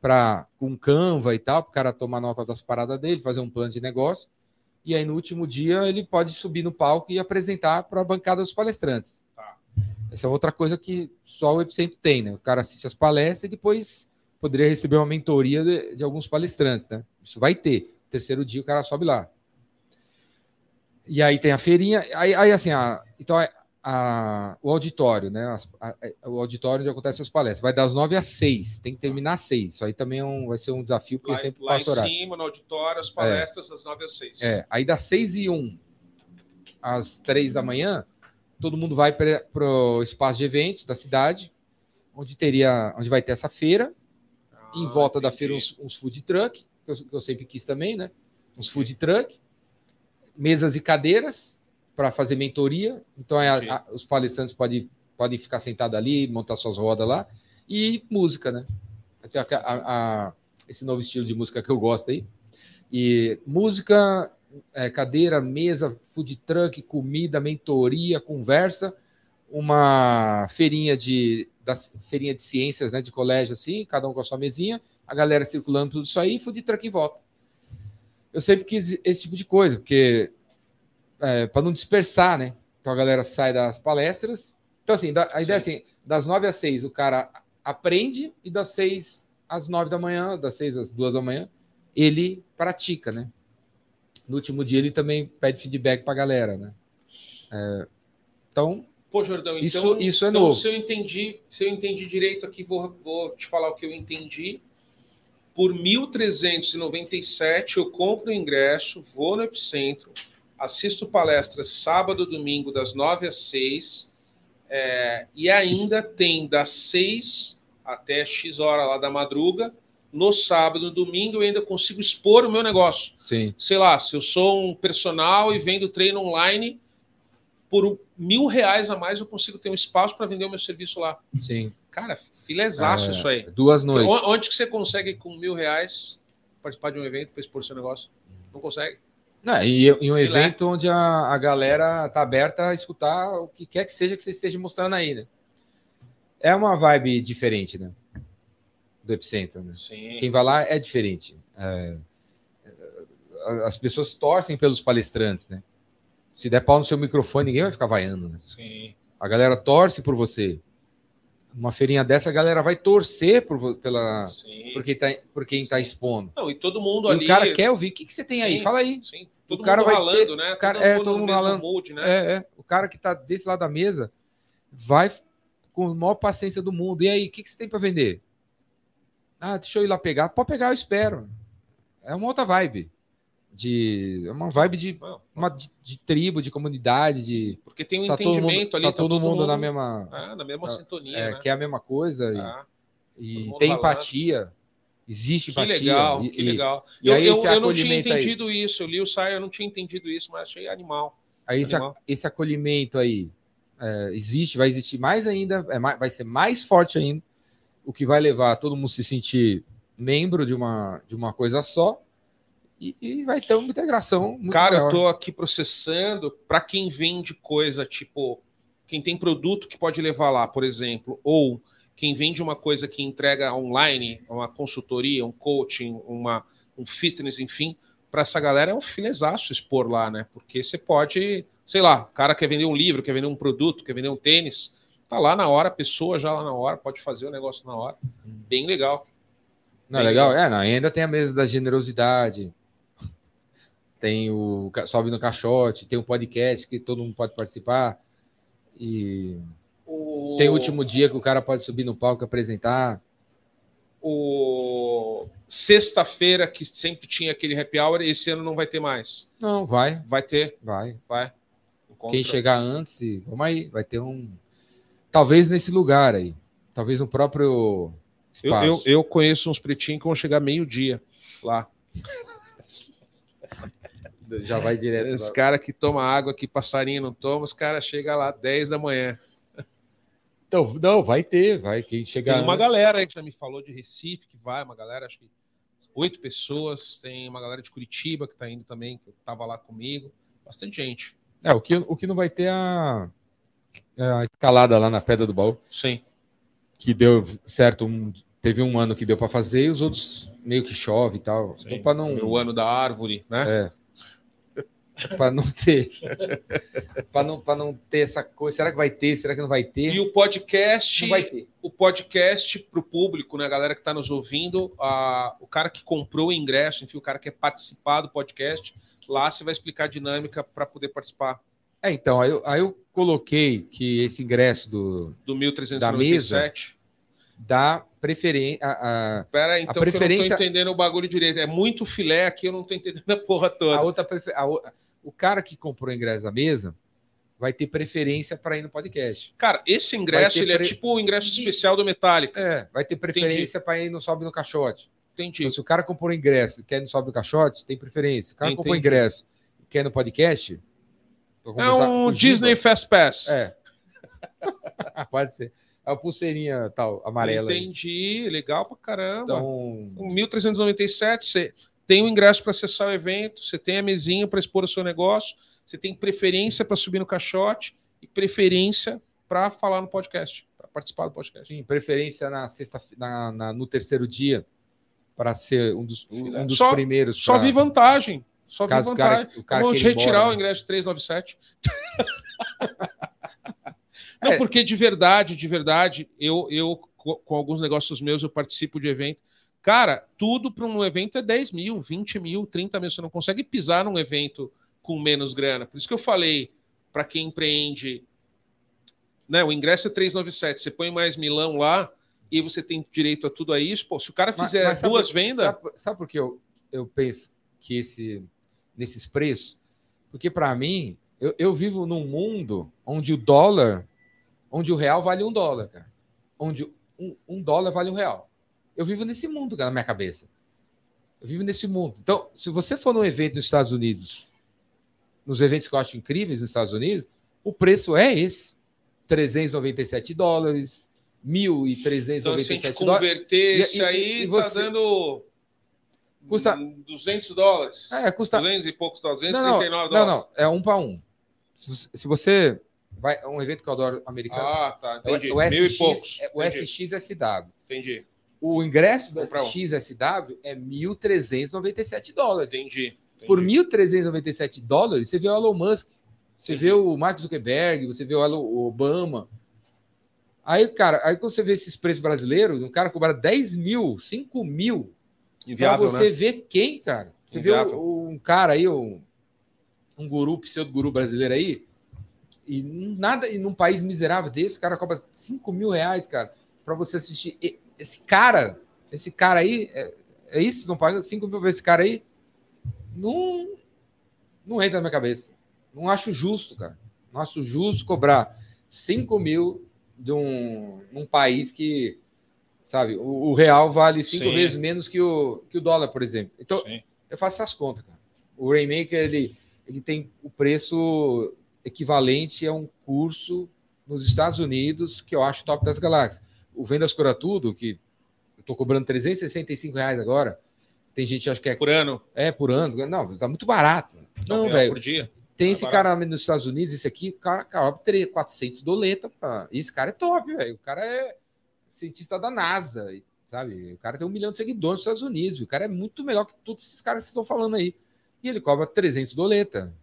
para com Canva e tal, para o cara tomar nota das paradas dele, fazer um plano de negócio. E aí, no último dia, ele pode subir no palco e apresentar para a bancada dos palestrantes. Tá. Essa é outra coisa que só o Epicentro tem, né? O cara assiste as palestras e depois poderia receber uma mentoria de, de alguns palestrantes, né? Isso vai ter. Terceiro dia o cara sobe lá. E aí tem a feirinha, aí, aí assim, a, então a- a- o auditório, né? As- a- o auditório onde acontecem as palestras, vai das nove às seis, tem que terminar às seis. Isso aí também é um- vai ser um desafio, porque Lá, sempre lá em passa horário. cima, no auditório, as palestras das 9 às 6. É, aí das seis e um às três da manhã, todo mundo vai para o espaço de eventos da cidade, onde teria, onde vai ter essa feira. Ah, em volta da entendi. feira, uns, uns food truck, que eu, que eu sempre quis também, né? Uns food truck, mesas e cadeiras para fazer mentoria. Então, é a- a- os palestrantes podem, podem ficar sentados ali, montar suas rodas lá. E música, né? Tem a- a- a- esse novo estilo de música que eu gosto aí. E música, é, cadeira, mesa, food truck, comida, mentoria, conversa, uma feirinha de da feirinha de ciências, né, de colégio assim, cada um com a sua mesinha, a galera circulando tudo isso aí, food truck em volta. Eu sempre quis esse tipo de coisa, porque para não dispersar, né? Então a galera sai das palestras. Então assim, da- a ideia é assim, das nove às seis o cara aprende e das seis às nove da manhã, das seis às duas da manhã, ele pratica, né? No último dia ele também pede feedback para a galera, né? É, então Pô, Jordão, então, Isso- isso é então, novo. Se eu entendi, se eu entendi direito aqui, vou, vou te falar o que eu entendi. Por 1.397 eu compro o ingresso, vou no Epicentro, assisto palestras sábado, domingo, das 9 às 6, é, e ainda tem das 6 até X hora lá da madruga. No sábado, domingo, eu ainda consigo expor o meu negócio sim, sei lá, se eu sou um personal e vendo treino online, por mil reais a mais eu consigo ter um espaço para vender o meu serviço lá. Sim. Cara, filezaço É, isso aí. Duas noites. Onde que você consegue com mil reais participar de um evento para expor seu negócio? Não consegue. Não, e, e um Filé. evento onde a, a galera tá aberta a escutar o que quer que seja que você esteja mostrando aí, né? É uma vibe diferente, né? Do Epicentro, né? Sim. Quem vai lá é diferente. É, as pessoas torcem pelos palestrantes, né? Se der pau no seu microfone, ninguém vai ficar vaiando, né? Sim. A galera torce por você. Uma feirinha dessa, a galera vai torcer por, pela, Sim. por, quem tá, por quem tá expondo. Não, e todo mundo E ali. o cara quer ouvir. O que, que você tem aí? Sim. Fala aí. Sim, todo cara mundo vai ralando, ter- né? o cara- é, todo mundo ralando. né? É, é. O cara que tá desse lado da mesa vai com a maior paciência do mundo. E aí, o que, que você tem para vender? Ah, deixa eu ir lá pegar. Pode pegar, eu espero. É uma outra vibe. De, uma vibe de, uma, de, de tribo, de comunidade, de. porque tem um Tá todo mundo, entendimento ali. tá todo mundo na mesma. ah, na mesma tá- sintonia. É, né? que é a mesma coisa. e- Ah, e todo mundo tem ralando. empatia. Existe que empatia. legal, e- que e- legal. e eu aí eu, esse eu não tinha acolhimento aí? entendido isso. Eu li o saio, eu não tinha entendido isso, mas achei animal. Aí esse, Animal. esse acolhimento aí é, existe, vai existir mais ainda, é mais- vai ser mais forte ainda, o que vai levar todo mundo se sentir membro de uma, de uma coisa só e, e vai ter uma integração Cara, maior. eu tô aqui processando para quem vende coisa, tipo, quem tem produto que pode levar lá, por exemplo, ou quem vende uma coisa que entrega online, uma consultoria, um coaching, uma, um fitness, enfim, para essa galera é um filezaço expor lá, né? Porque você pode, sei lá, o cara quer vender um livro, quer vender um produto, quer vender um tênis, tá lá na hora, a pessoa já lá na hora, pode fazer o negócio na hora. Bem legal. Não, é bem legal? legal. É, não, ainda tem a mesa da generosidade, tem o Sobe no Caixote, tem um podcast que todo mundo pode participar e O... tem o último dia que o cara pode subir no palco e apresentar. o sexta-feira que sempre tinha aquele happy hour, esse ano não vai ter mais. Não, vai, Vai ter, vai. vai. Encontra- Quem chegar antes, vamos aí, vai ter um. Talvez nesse lugar aí. Talvez no próprio eu, eu, eu conheço uns pretinhos que vão chegar meio-dia lá. Já vai direto. Os caras que tomam água que passarinho não toma, os caras chegam lá 10 da manhã. Então, não, vai ter, vai. Quem chegar. Tem uma antes- galera aí que já me falou de Recife, que vai, uma galera, acho que oito pessoas. Tem uma galera de Curitiba que tá indo também, que tava lá comigo. Bastante gente. É, o que, o que não vai ter é a, é a escalada lá na Pedra do Baú, Sim. que deu certo. um- teve um ano que deu para fazer e os outros meio que chove e tal. Então, para não. O ano da árvore, né? É. para não ter. para não, pra não ter essa coisa. Será que vai ter? Será que não vai ter? E o podcast. Não vai ter. o podcast para o público, né, a galera que está nos ouvindo, a, o cara que comprou o ingresso, enfim, o cara que quer participar do podcast, lá você vai explicar a dinâmica para poder participar É, então, aí eu, aí eu coloquei que esse ingresso do, do 1397. dá preferência. A, a, Pera então, eu preferência- não tô entendendo o bagulho direito. É muito filé aqui, eu não tô entendendo a porra toda. a outra prefe- a o- cara que comprou o ingresso da mesa vai ter preferência para ir no podcast. Cara, esse ingresso, ele é pre- tipo o ingresso especial do Metallica. É, vai ter preferência para ir no Sobe no Caixote. Entendi. Então, se o cara comprou o ingresso e quer ir no Sobe no Caixote, tem preferência. O cara comprou o Entendi. ingresso e quer ir no podcast. vou É um. Disney Fast Pass. É. Pode ser. É a pulseirinha tal, amarela. aí. Entendi, legal pra caramba. Então, Um 1397, você tem o ingresso para acessar o evento, você tem a mesinha para expor o seu negócio, você tem preferência para subir no caixote e preferência para falar no podcast, para participar do podcast. sim, preferência na sexta, na, na- no terceiro dia para ser um dos, um dos Só- primeiros. Só pra- vi vantagem. Só vi Caso o cara- vantagem. o cara Vamos queira ir retirar embora, o né? ingresso de 397. Não, É. porque de verdade, de verdade, eu, eu co- com alguns negócios meus, eu participo de evento. Cara, tudo para um evento é 10 mil, 20 mil, 30 mil. Você não consegue pisar num evento com menos grana. Por isso que eu falei para quem empreende, né? O ingresso é 397. Você põe mais milão lá e você tem direito a tudo a isso. Pô, se o cara Mas- fizer mas sabe- duas vendas, Sabe, sabe por que eu, eu penso que esse, nesses preços? Porque para mim, eu, eu vivo num mundo onde o dólar, onde o real vale um dólar, cara. Onde um, um dólar vale um real. Eu vivo nesse mundo, cara, na minha cabeça. Eu vivo nesse mundo. Então, se você for num evento nos Estados Unidos, nos eventos que eu acho incríveis nos Estados Unidos, O preço é esse: 397 dólares, Então, se a gente 1.397 dólares. converter isso e- aí, e tá você- dando Custa- hum, 200 dólares. É, custa. 200 e poucos dólares, Não, não, 239 não, dólares. não, é um para um. Se você vai é um evento que eu adoro americano, Ah, tá, é o- entendi. o, Mil e SX, poucos. é o entendi, SXSW. entendi, O ingresso um. SXSW é 1.397 dólares. entendi. entendi. Por 1.397 dólares, você vê o Elon Musk, você vê o Mark Zuckerberg, você vê o Elon- o Obama. Aí, cara, aí quando você vê esses preços brasileiros, um cara cobra 10 mil, 5 mil, pra Inviável, você né? ver quem, cara? Você Inviável. vê o- um cara aí, um, um guru, pseudo-guru brasileiro aí, e nada, e num país miserável desse, o cara cobra 5 mil reais, cara, pra você assistir. Esse cara, esse cara aí, é, é isso? Vocês não pagam 5 mil pra esse cara aí? Não, não entra na minha cabeça. Não acho justo, cara. Não acho justo cobrar 5 mil de um, num país que, sabe, o, o real vale cinco Sim. vezes menos que o, que o dólar, por exemplo. Então, Sim. eu faço essas contas, cara. O Rainmaker, ele, ele tem o preço equivalente a um curso nos Estados Unidos, que eu acho top das galáxias. O Vendas Cura Tudo, que eu tô cobrando 365 reais agora, tem gente que acha que é, Por ano. é por ano. Não, tá muito barato. Não, real velho. Por dia. Tem É esse barato. cara nos Estados Unidos, esse aqui, o cara cobra 300, 400 doleta. Pra... Esse cara é top, velho. O cara é cientista da NASA, e- sabe? O cara tem um milhão de seguidores nos Estados Unidos. O cara é muito melhor que todos esses caras que estão falando aí. E ele cobra 300 doleta.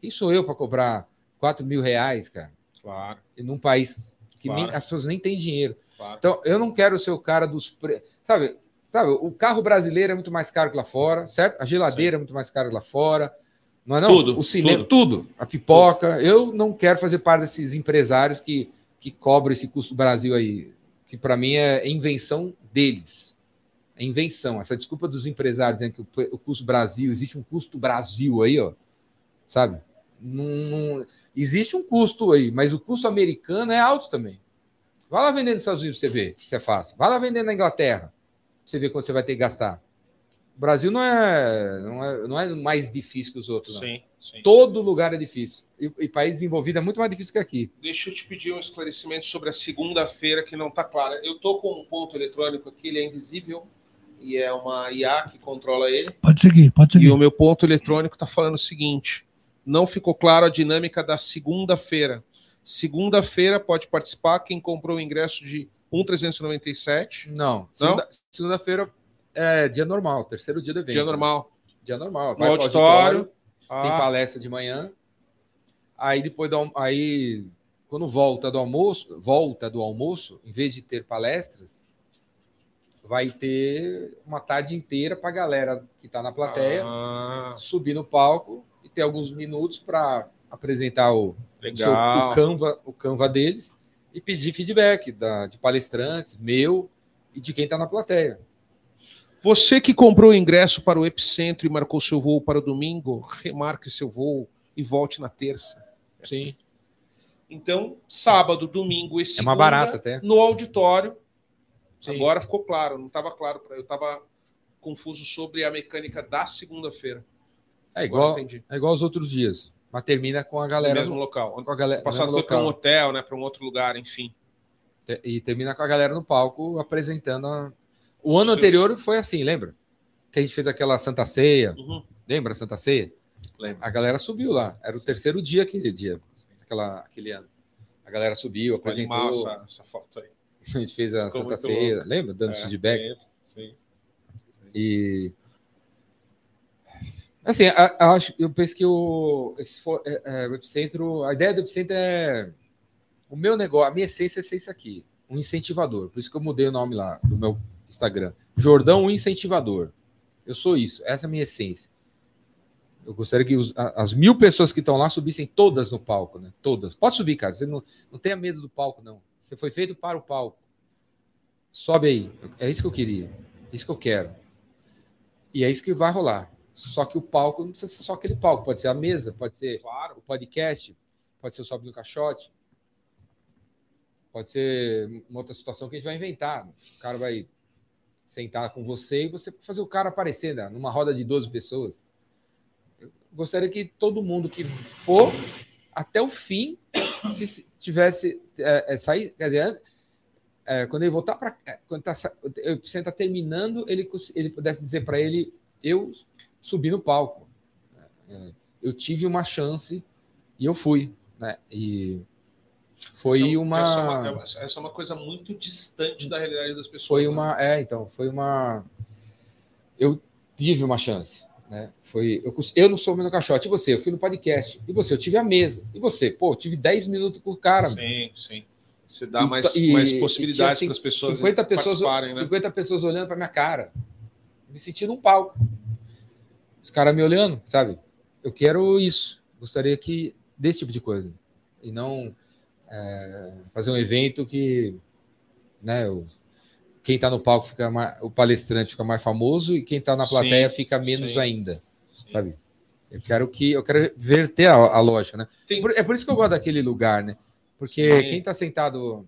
Quem sou eu para cobrar 4 mil reais, cara? Claro, E num país que nem- Claro. as pessoas nem têm dinheiro. Claro. Então, eu não quero ser o cara dos. Pre... Sabe, sabe, o carro brasileiro é muito mais caro que lá fora, certo? A geladeira é muito mais cara que lá fora. Não é não? Tudo, O cinema, tudo. A pipoca. Eu não quero fazer parte desses empresários que, que cobram esse custo do Brasil aí. Que para mim é invenção deles. É invenção. Essa desculpa dos empresários, né, que o, o custo Brasil, existe um custo Brasil aí, ó. Sabe? Não, não- existe um custo aí, mas o custo americano é alto também. Vai lá vender nos Estados Unidos pra você ver se é fácil. Vai lá vender na Inglaterra pra você ver quanto você vai ter que gastar. O Brasil não é, não é, não é mais difícil que os outros. não. Sim, sim. Todo lugar é difícil. E, e país desenvolvido é muito mais difícil que aqui. Deixa eu te pedir um esclarecimento sobre a segunda-feira que não está clara. Eu tô com um ponto eletrônico aqui, ele é invisível e é uma IA que controla ele. Pode seguir, pode E seguir. o meu ponto eletrônico está falando o seguinte: não ficou claro a dinâmica da segunda-feira. Segunda-feira pode participar quem comprou o ingresso de 1,397, Não. Segunda- Segunda-feira é dia normal, terceiro dia do evento. dia normal. Dia normal. No Vai pro auditório. tem Ah, palestra de manhã. Aí depois do aí quando volta do almoço, volta do almoço, em vez de ter palestras, vai ter uma tarde inteira para a galera que está na plateia ah, subir no palco e ter alguns minutos para apresentar o, o, seu- o Canva, o Canva deles e pedir feedback da, de palestrantes, meu e de quem está na plateia. Você que comprou o ingresso para o Epicentro e marcou seu voo para o domingo, remarque seu voo e volte na terça. Sim. Então, sábado, domingo e É segunda, mais barato até. no auditório. Sim. Agora ficou claro, não estava claro. Eu estava confuso sobre a mecânica da segunda-feira. É igual, é igual aos outros dias. Mas termina com a No galera mesmo no, local. com a galera, no Passado para um hotel, né? Para um outro lugar, enfim. E termina com a galera no palco apresentando. a- O ano anterior foi assim, lembra? Que a gente fez aquela Santa Ceia. Uhum. Lembra a Santa Ceia? Lembro. A galera subiu lá. Era o terceiro dia aquele dia, aquela, aquele ano. A galera subiu, Ficou apresentou. essa, essa foto aí. A gente fez a Ficou Santa Ceia. Lembra? Dando É, feedback. lembro, Sim. E. Assim, a- acho, eu penso que o, esse é, é, o Epicentro, a ideia do Epicentro é. O meu negócio, a minha essência é ser isso aqui, um incentivador. Por isso que eu mudei o nome lá do meu Instagram. Jordão, incentivador. Eu sou isso, essa é a minha essência. Eu gostaria que os- as mil pessoas que estão lá subissem todas no palco, né? Todas. Pode subir, cara. Você não, não tenha medo do palco, não. Você foi feito para o palco. Sobe aí. É isso que eu queria. É isso que eu quero. E é isso que vai rolar. Só que o palco não precisa ser só aquele palco. Pode ser a mesa, pode ser o Claro. podcast, pode ser o Sobe no Caixote, pode ser uma outra situação que a gente vai inventar. O cara vai sentar com você e você fazer o cara aparecer né, numa roda de 12 pessoas. Eu gostaria que todo mundo que for até o fim se se tivesse é, é, sair, quer dizer, é, quando ele voltar para quando tá, sa- eu você tá terminando, ele ele pudesse dizer para ele, eu subi no palco, É, eu tive uma chance e eu fui, né? E foi Essa- uma, Essa é uma, essa é uma coisa muito distante da realidade das pessoas. foi né? uma, é, então, foi uma eu tive uma chance, né? Foi eu, eu não sou o meu caixote, e você? Eu fui no podcast. E você? Eu tive a mesa. E você? Pô, eu tive 10 minutos com o cara. Sim, sim. Você dá E- mais, e- mais possibilidades tinha para as pessoas 50 pessoas, né? 50 pessoas olhando para minha cara. Me sentindo um palco. Os caras me olhando, sabe? Eu quero isso. Gostaria que desse tipo de coisa. E não é, fazer um evento que né, o- quem está no palco fica mais, o palestrante fica mais famoso e quem está na Sim, plateia fica menos sim. ainda, Sim. sabe? Eu quero que eu quero verter a, a lógica, né? Por- É por isso que eu gosto daquele lugar, né? Porque Sim. quem está sentado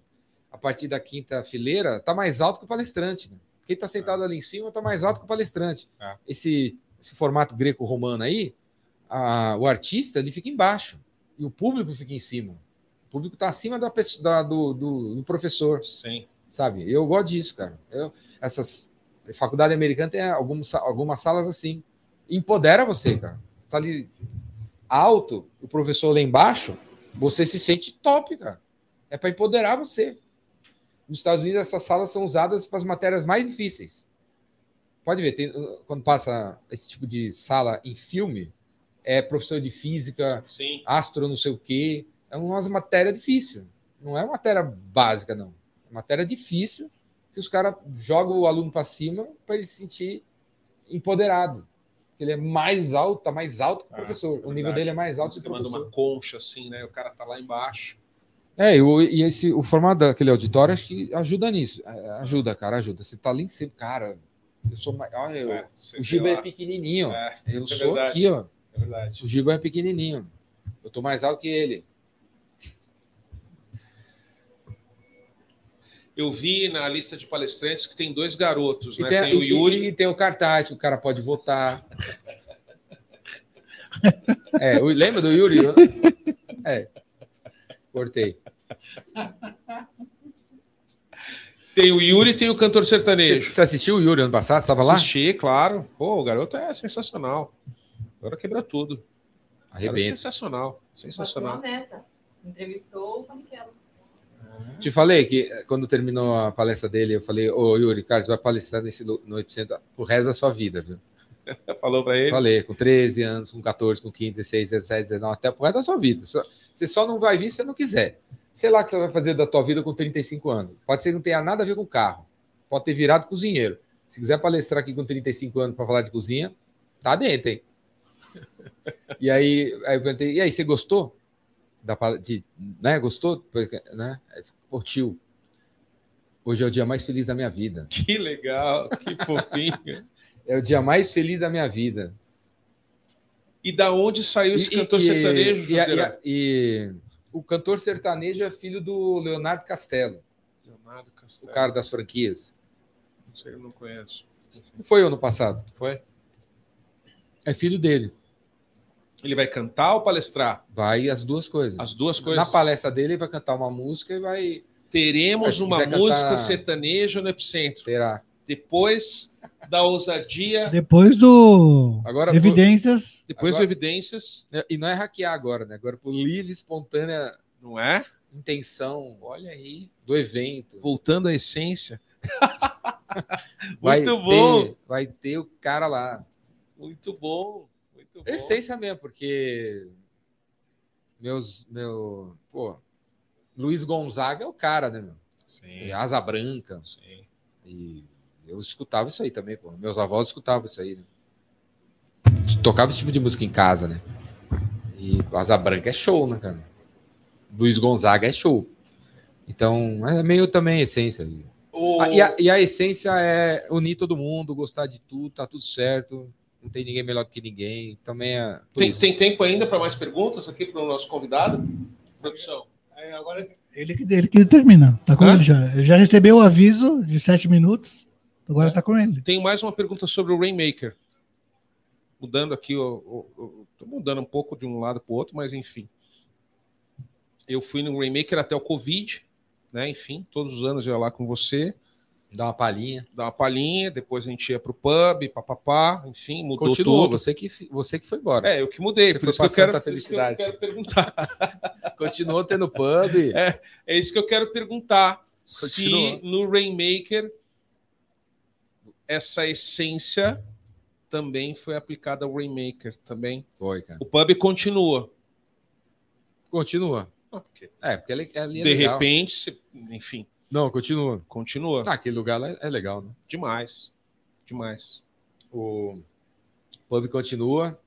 a partir da quinta fileira está mais alto que o palestrante. Né? Quem está sentado ali em cima está mais alto que o palestrante. É. Esse, esse formato greco-romano aí, a- o artista ele fica embaixo e o público fica em cima. O público está acima da, da- do, do- do professor, Sim. sabe? Eu gosto disso, cara. Eu, essas faculdade americana tem algumas, algumas salas assim. Empodera você, cara. Tá ali alto, o professor lá embaixo, você se sente top, cara. É para empoderar você. Nos Estados Unidos, essas salas são usadas para as matérias mais difíceis. Pode ver, tem- quando passa esse tipo de sala em filme, é professor de física, Sim. astro não sei o quê. É uma matéria difícil. Não é uma matéria básica, não. É matéria difícil que os caras jogam o aluno para cima para ele se sentir empoderado. Ele é mais alto, tá mais alto que o Ah, professor. o nível dele é mais alto Você que o manda professor. uma concha assim, né? O cara tá lá embaixo. É, e o, e esse, o formato daquele auditório acho que ajuda nisso. É, ajuda, cara, ajuda. Você tá ali em cima, cara. Eu sou mais. Olha, eu- É, o Giba é pequenininho. É, eu é sou verdade. aqui, ó. é verdade. O Giba é pequenininho. Eu tô mais alto que ele. Eu vi na lista de palestrantes que tem dois garotos, E né? tem, Tem, o e- Yuri. e tem o cartaz que o cara pode votar. É, o- lembra do Yuri? É. Cortei. Tem o Yuri e tem o cantor sertanejo. você assistiu o Yuri ano passado? Você estava lá? Assisti, claro. Pô, o garoto é sensacional. Agora quebra tudo. Garoto Arrebenta. sensacional. Bateu a Sensacional. meta. Entrevistou o Panichello. Te falei que eh, quando terminou a palestra dele, eu falei, ô Yuri, cara, você vai palestrar nesse, no Epicentro pro resto da sua vida, viu? Falou pra ele. Falei, com 13 anos, com 14, com 15, 16, 17, 19, até pro resto da sua vida. Você só não vai vir se você não quiser. Sei lá o que você vai fazer da tua vida com 35 anos. Pode ser que não tenha nada a ver com carro. Pode ter virado cozinheiro. Se quiser palestrar aqui com 35 anos para falar de cozinha, tá dentro, hein? E aí, aí eu perguntei, e aí, você gostou? Da, de, né, gostou? Porque, Né? Tio, hoje é o dia mais feliz da minha vida. Que legal, que fofinho. É o dia mais feliz da minha vida. E da onde saiu esse E- cantor e- sertanejo, e, e o cantor sertanejo é filho do Leonardo Castelo, Leonardo o Castelo. cara das franquias. Não sei, eu não conheço. Não foi ano passado. Foi? É filho dele. Ele vai cantar ou palestrar? Vai as duas coisas. As duas coisas. Na palestra dele, ele vai cantar uma música e vai Teremos uma música cantar- sertaneja no Epicentro. terá. Depois da ousadia, Depois do Agora, Evidências, depois Agora- do Evidências, E não é hackear agora, né? Agora por livre, espontânea não é? intenção Olha aí. do evento. Voltando à essência. Vai Muito bom. Ter, vai ter o cara lá. Muito bom. Muito bom. Essência mesmo, porque meus, meu, pô, Luiz Gonzaga é o cara, né, meu? Sim, É Asa Branca. sim. E eu escutava isso aí também, pô. Meus avós escutavam isso aí, né? Tocava esse tipo de música em casa, né? E Asa Branca é show, né, cara? Luiz Gonzaga é show. Então, é meio também essência. O... Ah, e, a, e a essência é unir todo mundo, gostar de tudo, tá tudo certo. Não tem ninguém melhor do que ninguém. Também é. tem, tem tempo ainda para mais perguntas aqui para o nosso convidado? Produção. Aí agora ele que, ele que determina. Tá com já. Ele já recebeu o aviso de sete minutos. Agora tá com ele. Tem mais uma pergunta sobre o Rainmaker. Mudando aqui, tô mudando um pouco de um lado para o outro, mas enfim. eu fui no Rainmaker até o Covid, né? Enfim, todos os anos eu ia lá com você, Dá uma palhinha. dar uma palhinha, depois a gente ia pro pub, papapá, enfim, mudou Continuou, tudo. você que, você que foi embora. É, eu que mudei, Você por foi isso que eu pra quero, por isso que eu Felicidade. quero perguntar. Continuou tendo pub. É isso que eu quero perguntar. Se Continua. no Rainmaker essa essência também foi aplicada ao Rainmaker também. Foi, cara. O pub continua. Continua. Ah, porque, É, porque ali, ali é de legal. repente, se- enfim, Não, continua. continua. Ah, aquele lugar lá é é legal, né? Demais. Demais. O pub continua.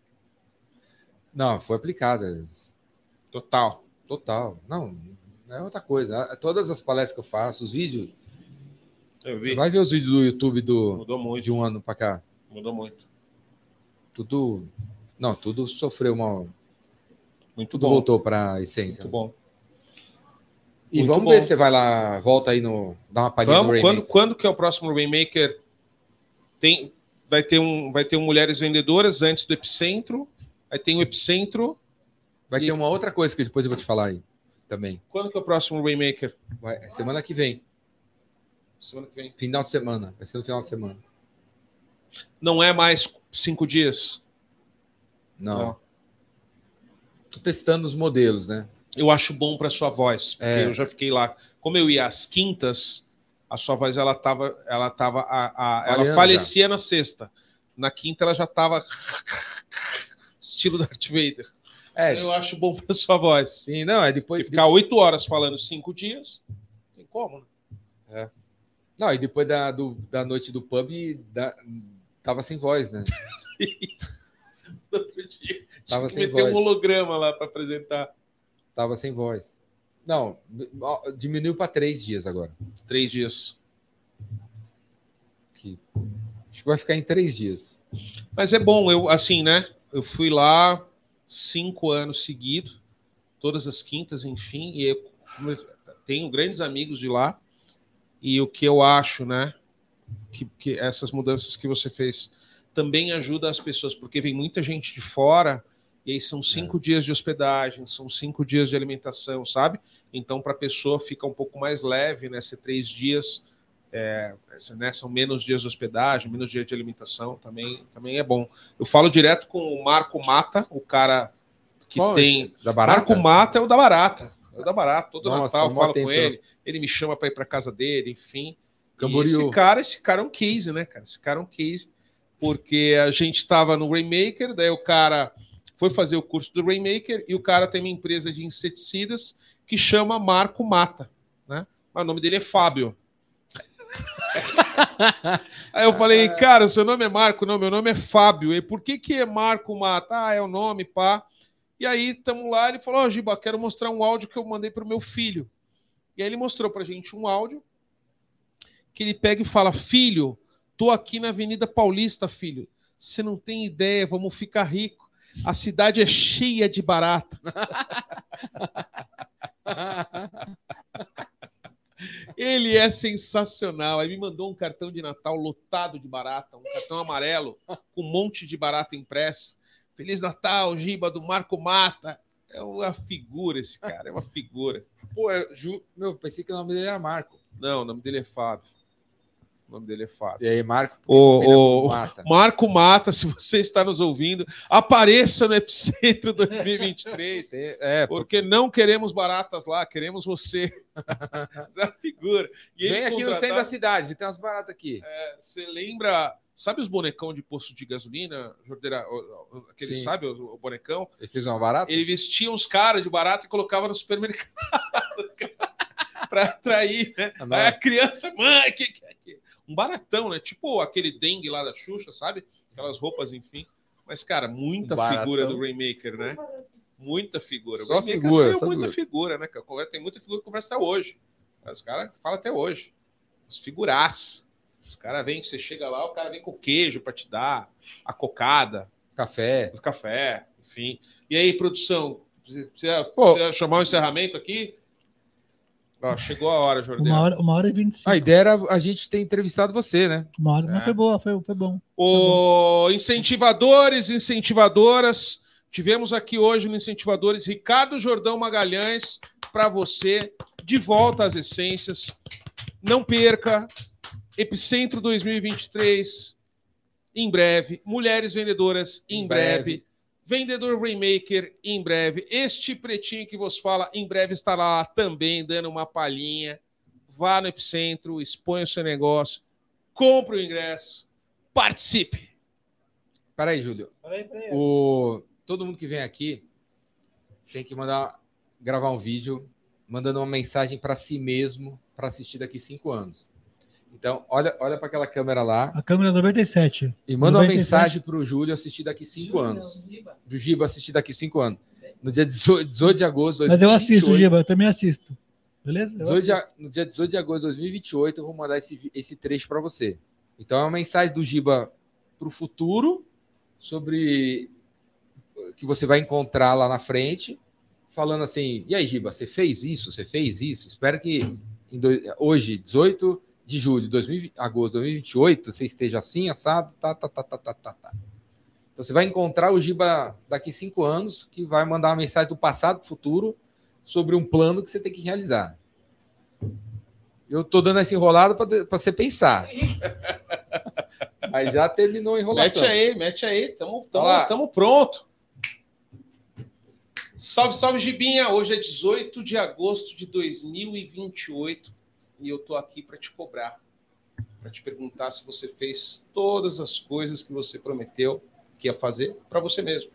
Não, foi aplicada. Total. Total. Não, é outra coisa. Todas as palestras que eu faço, os vídeos. Eu vi. Vai ver os vídeos do YouTube do, Mudou muito. de um ano pra cá. Mudou muito. Tudo. Não, tudo sofreu uma. Muito Tudo bom. voltou pra essência. Muito bom. E Muito vamos bom. ver se você vai lá, volta aí no. Dá uma palhinha no Rainmaker. quando, quando que é o próximo Rainmaker? Tem, vai, ter um, vai ter um Mulheres Vendedoras antes do Epicentro. Aí tem o Epicentro. Vai E- ter uma outra coisa que depois eu vou te falar aí também. Quando que é o próximo Rainmaker? Vai, semana que vem, Semana que vem. final de semana. Vai ser no final de semana. Não é mais cinco dias? Não. Não. Tô testando os modelos, né? Eu acho bom para sua voz, porque É. eu já fiquei lá. Como eu ia às quintas, a sua voz ela tava, ela tava, a, a- ela falecia na sexta. Na quinta ela já tava estilo Darth Vader. É, Eu acho bom para sua voz. sim, não, é depois. Porque ficar oito horas falando cinco dias, tem como, né? Não, e depois da, do- da noite do pub, da- tava sem voz, né? No outro dia, Tava sem voz. um holograma lá para apresentar. Tava sem voz. Não, diminuiu para três dias agora. Três dias. Que, acho que vai ficar em três dias. Mas é bom, eu assim, né? Eu fui lá cinco anos seguidos, todas as quintas, enfim, e eu tenho grandes amigos de lá. E o que eu acho, né? Que, que essas mudanças que você fez também ajudam as pessoas, porque vem muita gente de fora, e aí são cinco dias de hospedagem, são cinco dias de alimentação, sabe? Então, para a pessoa fica um pouco mais leve, né? Ser três dias, é, né? São menos dias de hospedagem, menos dias de alimentação, também, também é bom. Eu falo direto com o Marco Mata, o cara que Qual tem. Da barata? Marco Mata é o da Barata. O da Barata. Todo Nossa, Natal eu falo com ele. Ele me chama para ir para casa dele, enfim. E Camboriú. esse cara, esse cara é um case, né, cara? Esse cara é um case, porque a gente estava no Rainmaker, daí o cara foi fazer o curso do Rainmaker e o cara tem uma empresa de inseticidas que chama Marco Mata, né? Mas o nome dele é Fábio. Aí eu falei, cara, seu nome é Marco? Não, meu nome é Fábio. E por que que é Marco Mata? Ah, é o nome, pá. E aí, tamo lá, ele falou, ó, Giba, quero mostrar um áudio que eu mandei pro meu filho. E aí ele mostrou pra gente um áudio que ele pega e fala, filho, tô aqui na Avenida Paulista, filho. Você não tem ideia, vamos ficar rico. A cidade é cheia de barata. Ele é sensacional. Aí me mandou um cartão de Natal lotado de barata, um cartão amarelo com um monte de barata impressa. Feliz Natal, Giba do Marco Mata. É uma figura esse cara, é uma figura. Pô, eu ju... meu, pensei que o nome dele era Marco. Não, o nome dele é Fábio. O nome dele é Fábio. E aí, Marco? O, é o- Mata. Marco Mata, se você está nos ouvindo, apareça no Epicentro 2023. É, pô, Porque não queremos baratas lá, queremos você. É a figura. E vem aqui no contratava- centro da cidade, tem umas baratas aqui. Você lembra, sabe os bonecão de posto de gasolina, Jordeira? O- o- Aquele, Sim. sabe, o, o bonecão? Ele fez uma barata? Ele vestia uns caras de barato e colocava no supermercado para atrair, né? Ah. Aí a criança, mãe, que, que, que... um baratão, né? Tipo aquele dengue lá da Xuxa, sabe? Aquelas roupas, enfim. Mas, cara, muita Um figura do Rainmaker, né? Muita figura. O Só Rainmaker figura, saiu muita figura. figura, né? Tem muita figura que conversa até hoje. Os caras falam até hoje. Os figuraças. Os caras vêm, você chega lá, o cara vem com queijo para te dar, a cocada, Café. o café, enfim. E aí, produção, precisa, Pô. precisa chamar um encerramento aqui? Ó, chegou a hora, Jordan. Uma hora, uma hora e vinte e cinco. A ideia era a gente ter entrevistado você, né? Uma hora. É. Mas foi boa, foi, foi bom. O incentivadores, incentivadoras, tivemos aqui hoje no Incentivadores Ricardo Jordão Magalhães, para você de volta às essências. Não perca. Epicentro 2023 em breve. Mulheres vendedoras em, Em breve. breve. Vendedor Remaker em breve. Este pretinho que vos fala em breve estará lá também dando uma palhinha. Vá no Epicentro, exponha o seu negócio, compre o ingresso, participe. Peraí, Júlio. Peraí, peraí. O... Todo mundo que vem aqui tem que mandar gravar um vídeo mandando uma mensagem para si mesmo para assistir daqui cinco anos. Então, olha, olha para aquela câmera lá A câmera 97. e manda uma 97. mensagem para o Júlio assistir daqui cinco Júlio, anos. não, Giba. Do Giba assistir daqui cinco anos. No dia 18 18 de agosto de Mas eu assisto, 2028, Giba, eu também assisto. Beleza? Eu 18 de assisto. a- no dia 18 de agosto de 2028, eu vou mandar esse, esse trecho para você. Então, é uma mensagem do Giba para o futuro sobre o que você vai encontrar lá na frente, falando assim: e aí, Giba, você fez isso? Você fez isso? Espero que em dois- hoje, 18 de julho de 2020 agosto de 2028, você esteja assim, assado, tá, tá, tá, tá, tá, tá, tá. Então, você vai encontrar o Giba daqui cinco anos, que vai mandar uma mensagem do passado para o futuro sobre um plano que você tem que realizar. Eu tô dando essa enrolada para você pensar. Mas já terminou a enrolação. Mete aí, mete aí. Tamo, tamo, tamo pronto. Salve, salve, Gibinha. Hoje é 18 de agosto de 2028 e eu tô aqui para te cobrar, para te perguntar se você fez todas as coisas que você prometeu que ia fazer para você mesmo.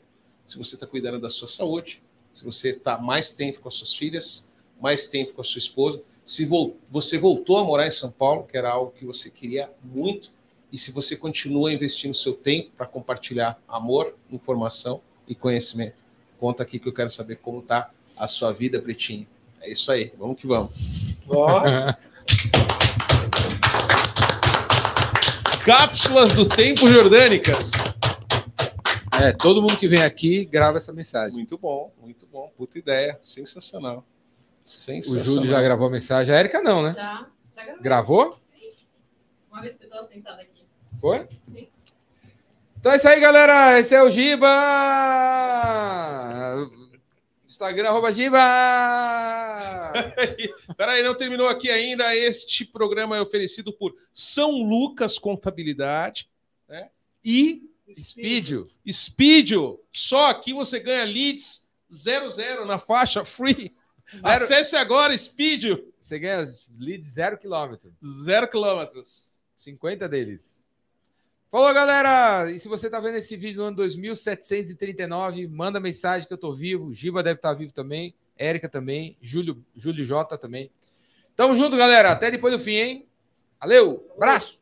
Se você está cuidando da sua saúde, se você está mais tempo com as suas filhas, mais tempo com a sua esposa, se vol- você voltou a morar em São Paulo, que era algo que você queria muito, e se você continua investindo seu tempo para compartilhar amor, informação e conhecimento. Conta aqui que eu quero saber como tá a sua vida, Pretinho. É isso aí, vamos que vamos. Ó, Cápsulas do tempo jordânicas. É, todo mundo que vem aqui grava essa mensagem. Muito bom, muito bom. Puta ideia, sensacional. O Sensacional. Júlio já gravou a mensagem. A Erika não, né? Já, já gravei. Gravou? Sim. Uma vez que eu tô sentada aqui. Foi? Sim. Então é isso aí, galera. Esse é o Giba. Instagram, arroba Giba. Peraí, não terminou aqui ainda. Este programa é oferecido por São Lucas Contabilidade né? e Speedio. Speedio. Só aqui você ganha leads 00 na faixa free. Zero. Acesse agora Speedio. Você ganha lead zero quilômetro. Zero quilômetros. 50 deles. Falou, galera! E se você tá vendo esse vídeo no ano 2739, manda mensagem que eu tô vivo. Giba deve estar vivo também. Érica também. Júlio, Júlio J também. Tamo junto, galera. Até depois do fim, hein? Valeu! Abraço!